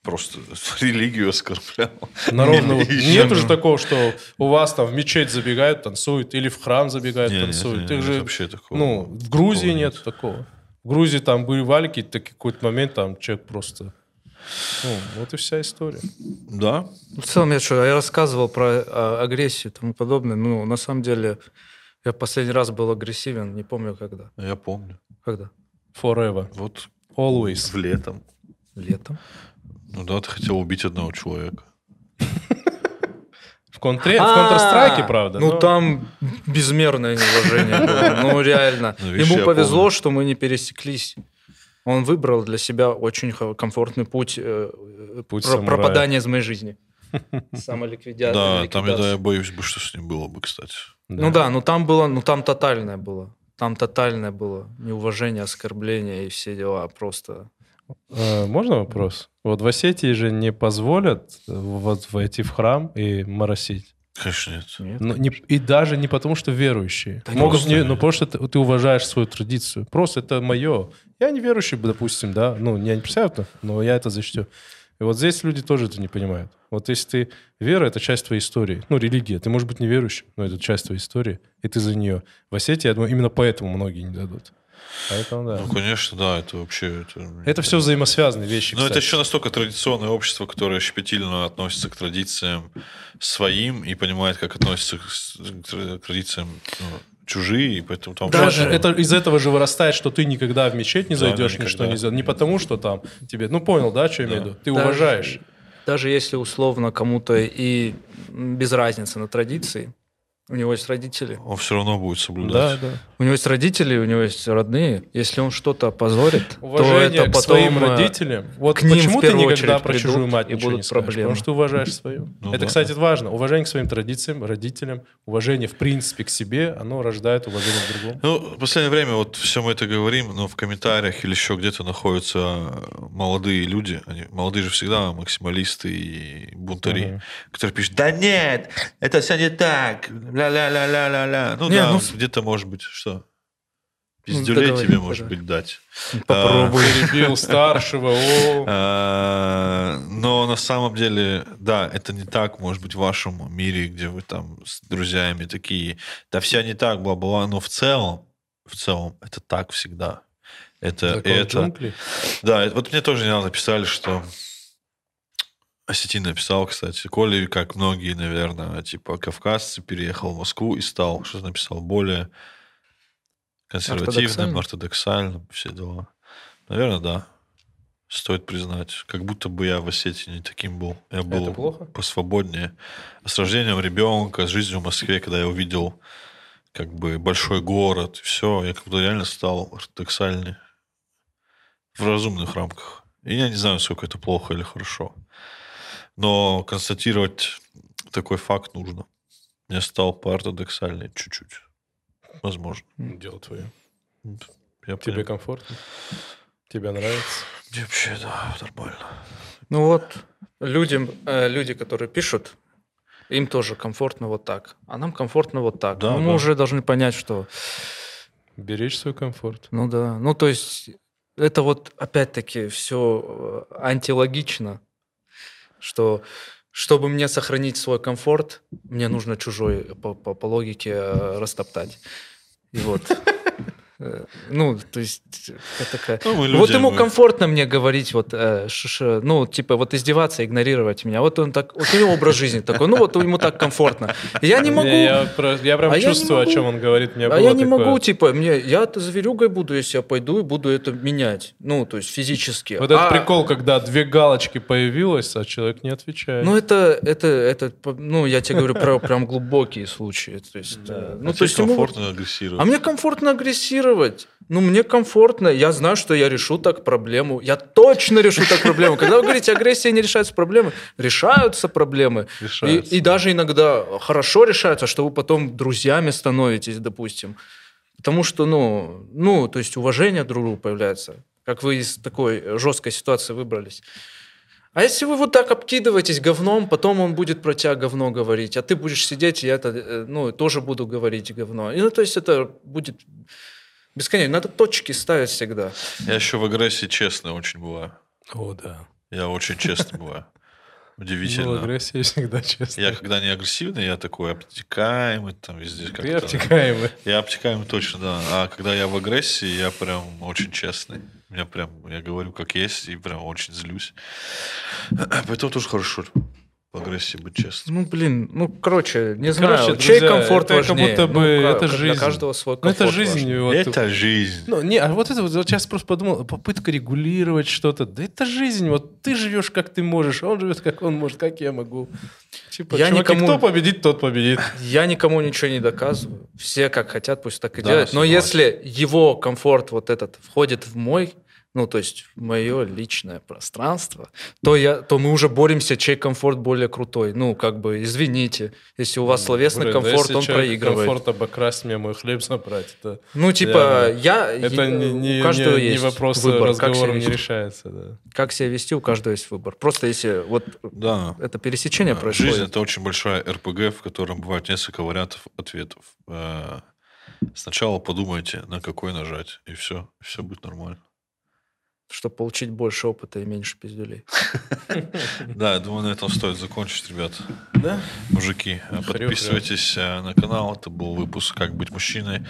Speaker 3: просто религию оскорблял.
Speaker 1: На ровном-
Speaker 3: Или еще
Speaker 1: Нет уже такого, что у вас там в мечеть забегают, танцуют, или в храм забегают,
Speaker 3: Не, не,
Speaker 1: танцуют.
Speaker 3: не,
Speaker 1: Их
Speaker 3: не,
Speaker 1: же,
Speaker 3: вообще такого-
Speaker 1: ну, в Грузии
Speaker 3: такого
Speaker 1: нет такого. В Грузии там были валики, так какой-то момент там человек просто... Ну, вот и вся история.
Speaker 3: Да?
Speaker 4: Ну, В целом, я что, я рассказывал про а, агрессию и тому подобное. Ну, на самом деле, я последний раз был агрессивен, не помню когда.
Speaker 3: Я помню.
Speaker 4: Когда?
Speaker 1: Forever.
Speaker 3: Вот
Speaker 1: Always.
Speaker 3: в летом.
Speaker 4: Летом.
Speaker 3: Ну да, ты хотел убить одного человека.
Speaker 1: В, контре... в Counter-Strike, правда.
Speaker 4: Ну,
Speaker 1: но-
Speaker 4: там безмерное неуважение было. Ну, реально.
Speaker 3: Ну,
Speaker 4: Ему повезло,
Speaker 3: помню.
Speaker 4: что мы не пересеклись. Он выбрал для себя очень комфортный путь, э,
Speaker 1: Путь
Speaker 4: про- пропадания из моей жизни. Самоликвидация.
Speaker 3: Да, там я, да, я боюсь бы, что с ним было бы, кстати.
Speaker 4: Ну да, ну там было, ну там тотальное было. Там тотальное было неуважение, оскорбление и все дела просто.
Speaker 1: Э, Можно вопрос? Вот в Осетии же не позволят вот войти в храм и моросить.
Speaker 3: Конечно, нет.
Speaker 4: Нет.
Speaker 1: Ну, не- и даже не потому, что верующие.
Speaker 4: Да
Speaker 1: Могут
Speaker 3: просто
Speaker 1: не,
Speaker 3: нет.
Speaker 1: ну, потому что ты, ты уважаешь свою традицию. Просто это мое. Я не верующий, допустим, да. Ну, я не представляю, но я это зачту. И вот здесь люди тоже это не понимают. Вот если ты... Вера — это часть твоей истории. Ну, религия. Ты можешь быть неверующим, но это часть твоей истории, и ты за нее. В Осетии, я думаю, именно поэтому многие не дадут. Поэтому, да.
Speaker 3: Ну, конечно, да, это вообще... Это,
Speaker 1: Это все взаимосвязанные вещи,
Speaker 3: Но это
Speaker 1: кстати.
Speaker 3: еще настолько традиционное общество, которое щепетильно относится к традициям своим и понимает, как относится к, традициям ну, чужие, и поэтому там...
Speaker 1: Даже это из этого же вырастает, что ты никогда в мечеть не
Speaker 3: Да,
Speaker 1: зайдешь,
Speaker 3: никогда.
Speaker 1: ничто не сделаешь. Не потому, что там тебе... Ну, понял, да, что я имею в
Speaker 3: Да.
Speaker 1: виду? Ты
Speaker 4: Даже-
Speaker 1: уважаешь.
Speaker 4: Даже если условно кому-то и без разницы на традиции, у него есть родители,
Speaker 3: Он все равно будет
Speaker 1: Да,
Speaker 3: соблюдать.
Speaker 1: да.
Speaker 4: У него есть родители, у него есть родные. Если он что-то позорит, то
Speaker 1: Уважение
Speaker 4: это
Speaker 1: к
Speaker 4: потом
Speaker 1: своим
Speaker 4: э,
Speaker 1: родителям. Вот
Speaker 4: к ним
Speaker 1: почему
Speaker 4: в
Speaker 1: ты никогда про чужую мать
Speaker 4: и будут
Speaker 1: не скажешь?
Speaker 4: проблемы.
Speaker 1: Потому что ты уважаешь свою.
Speaker 3: Ну
Speaker 1: это,
Speaker 3: да.
Speaker 1: кстати, важно. Уважение к своим традициям, родителям, уважение, в принципе, к себе, оно рождает уважение к другому.
Speaker 3: Ну, в последнее время вот все мы это говорим, но в комментариях или еще где-то находятся молодые люди. Они, молодые же всегда максималисты и бунтари,
Speaker 1: Мгм.
Speaker 3: которые пишут, да нет, это все не так, ля-ля-ля-ля-ля-ля. Ну
Speaker 4: Не,
Speaker 3: да,
Speaker 4: ну,
Speaker 3: где-то может быть, что? Пиздюлей
Speaker 4: договори,
Speaker 3: тебе, может
Speaker 4: давай.
Speaker 3: быть, дать.
Speaker 4: Попробуй.
Speaker 1: Перебил старшего. о.
Speaker 3: А, Но на самом деле, да, это не так, может быть, в вашем мире, где вы там с друзьями такие, да все не так, бла-бла, но в целом, в целом, это так всегда. Это, это, да, это- вот мне тоже недавно написали, что Осетин написал, кстати, Коля, как многие, наверное, типа кавказцы, переехал в Москву и стал, что написал, более консервативным,
Speaker 4: Ортодоксальным?
Speaker 3: все дела. Наверное, да. Стоит признать. Как будто бы я в Осетии не таким был. Я был
Speaker 1: Это плохо?
Speaker 3: посвободнее. С рождением ребенка, с жизнью в Москве, когда я увидел как бы большой город, все, я как будто реально стал ортодоксальный в разумных рамках. И я не знаю, сколько это плохо или хорошо. Но констатировать такой факт нужно. Я стал поортодоксальнее чуть-чуть. Возможно.
Speaker 1: Дело твое.
Speaker 3: Я
Speaker 1: Тебе
Speaker 3: понял.
Speaker 1: комфортно? Тебе нравится?
Speaker 3: Мне вообще, да, нормально.
Speaker 4: Ну вот, людям, э, люди, которые пишут, им тоже комфортно вот так. А нам комфортно вот так.
Speaker 3: Да,
Speaker 4: мы
Speaker 3: да.
Speaker 4: уже должны понять, что,
Speaker 1: Беречь свой комфорт.
Speaker 4: ну да, ну то есть это вот опять-таки все антилогично, что чтобы мне сохранить свой комфорт, мне нужно чужой по, по, по логике э, растоптать. И вот. Э, Ну, то есть, э, такая...
Speaker 3: Ну,
Speaker 4: вот ему
Speaker 3: мы-
Speaker 4: комфортно мне говорить, вот, э, ш- ш- ну, типа, вот издеваться, игнорировать меня. Вот он так, вот у него образ жизни такой, ну, вот ему так комфортно. Я не могу...
Speaker 1: Я, я про- я прям
Speaker 4: А я
Speaker 1: чувствую, о чем он говорит. Меня
Speaker 4: А я не
Speaker 1: такое.
Speaker 4: могу, типа, мне, я-то зверюгой буду, если я пойду и буду это менять. Ну, то есть физически.
Speaker 1: Вот этот
Speaker 4: А-
Speaker 1: прикол, когда две галочки появилось, а человек не отвечает.
Speaker 4: Ну, это, это, это, ну, я тебе говорю про прям глубокие случаи. То есть, э, ну,
Speaker 3: А
Speaker 4: то есть ему-
Speaker 3: комфортно агрессировать.
Speaker 4: А мне комфортно агрессировать. Ну, мне комфортно. Я знаю, что я решу так проблему. Я точно решу так проблему. Когда вы говорите, агрессия не решается проблемы, решаются проблемы. И,
Speaker 1: Решаются,
Speaker 4: и даже иногда хорошо решаются, что вы потом друзьями становитесь, допустим. Потому что, ну, ну, то есть уважение друг к другу появляется. Как вы из такой жесткой ситуации выбрались. А если вы вот так обкидываетесь говном, потом он будет про тебя говно говорить, а ты будешь сидеть, и я это, э, ну, тоже буду говорить говно. И, ну, то есть это будет бесконечно. Надо точки ставить всегда.
Speaker 3: Я еще в агрессии честный очень бываю.
Speaker 1: О, да.
Speaker 3: Я очень честный бываю.
Speaker 1: Ну,
Speaker 3: Удивительно.
Speaker 1: агрессия всегда честно.
Speaker 3: Я когда не агрессивный, я такой обтекаемый, там везде как-то.
Speaker 1: обтекаемый.
Speaker 3: Я обтекаемый точно, да. А когда я в агрессии, я прям очень честный. Я прям, я говорю как есть, и прям очень злюсь. Поэтому тоже хорошо агрессии быть честным.
Speaker 4: Ну, блин, ну, короче, не
Speaker 1: Короче,
Speaker 4: знаю, чей
Speaker 1: друзья,
Speaker 4: комфорт
Speaker 1: это как
Speaker 4: важнее?
Speaker 1: будто бы-
Speaker 4: Ну,
Speaker 1: это
Speaker 4: Для
Speaker 1: жизнь.
Speaker 4: каждого свой
Speaker 1: Ну,
Speaker 4: комфорт
Speaker 1: это жизнь.
Speaker 4: важнее.
Speaker 1: вот.
Speaker 3: Это жизнь.
Speaker 1: Ну, не, а вот это вот, сейчас просто подумал, попытка регулировать что-то. Да это жизнь. Вот ты живешь, как ты можешь, а он живет, как он может, как я могу. Типа,
Speaker 4: Я
Speaker 1: чуваки,
Speaker 4: никому-
Speaker 1: кто победит, тот победит.
Speaker 4: Я никому ничего не доказываю. Все как хотят, пусть так и
Speaker 3: Да,
Speaker 4: делают. Но
Speaker 3: согласен.
Speaker 4: если его комфорт вот этот входит в мой, ну, то есть мое личное пространство, то, я, то мы уже боремся, чей комфорт более крутой. Ну, как бы, извините, если у вас словесный
Speaker 1: Блин, да
Speaker 4: комфорт,
Speaker 1: если
Speaker 4: он проигрывает.
Speaker 1: комфорт обокрасть мне мой хлеб забрать, это,
Speaker 4: Ну, типа,
Speaker 1: Реально.
Speaker 4: я...
Speaker 1: это
Speaker 4: я-
Speaker 1: не, не-
Speaker 4: у каждого
Speaker 1: не- не
Speaker 4: есть
Speaker 1: вопрос
Speaker 4: выбор, как себя
Speaker 1: разговором не решается. Да.
Speaker 4: Как себя вести, у каждого есть выбор. Просто если вот
Speaker 3: Да.
Speaker 4: это пересечение
Speaker 3: Да,
Speaker 4: происходит.
Speaker 3: Жизнь это очень большая РПГ, в котором бывает несколько вариантов ответов. Э, Сначала подумайте, на какой нажать, и все, все будет нормально.
Speaker 4: Чтобы получить больше опыта и меньше пиздюлей.
Speaker 3: Да, я думаю, на этом стоит закончить, ребят.
Speaker 1: Да?
Speaker 3: Мужики, э, подписывайтесь э, на канал. Это был выпуск «Как быть мужчиной».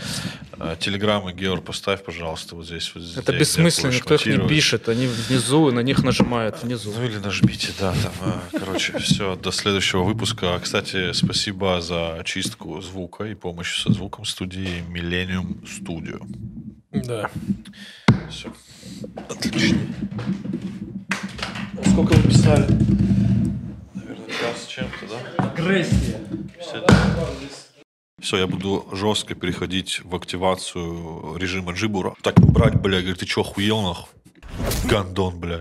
Speaker 3: Э, Телеграм и Геор поставь, пожалуйста, вот здесь. Вот здесь,
Speaker 4: Это бессмысленно, никто их не пишет. Они внизу, на них нажимают внизу.
Speaker 3: Ну или нажмите, да, там, короче, все, до следующего выпуска. Кстати, спасибо за чистку звука и помощь со звуком студии Millennium Studio.
Speaker 1: Да.
Speaker 3: Все. Отлично. Сколько вы писали? Наверное, час с чем-то, да?
Speaker 4: Агрессия.
Speaker 3: Все, я буду жестко переходить в активацию режима джибура. Так брать, бля, говорит, ты че, охуел, нахуй? Гандон, бля.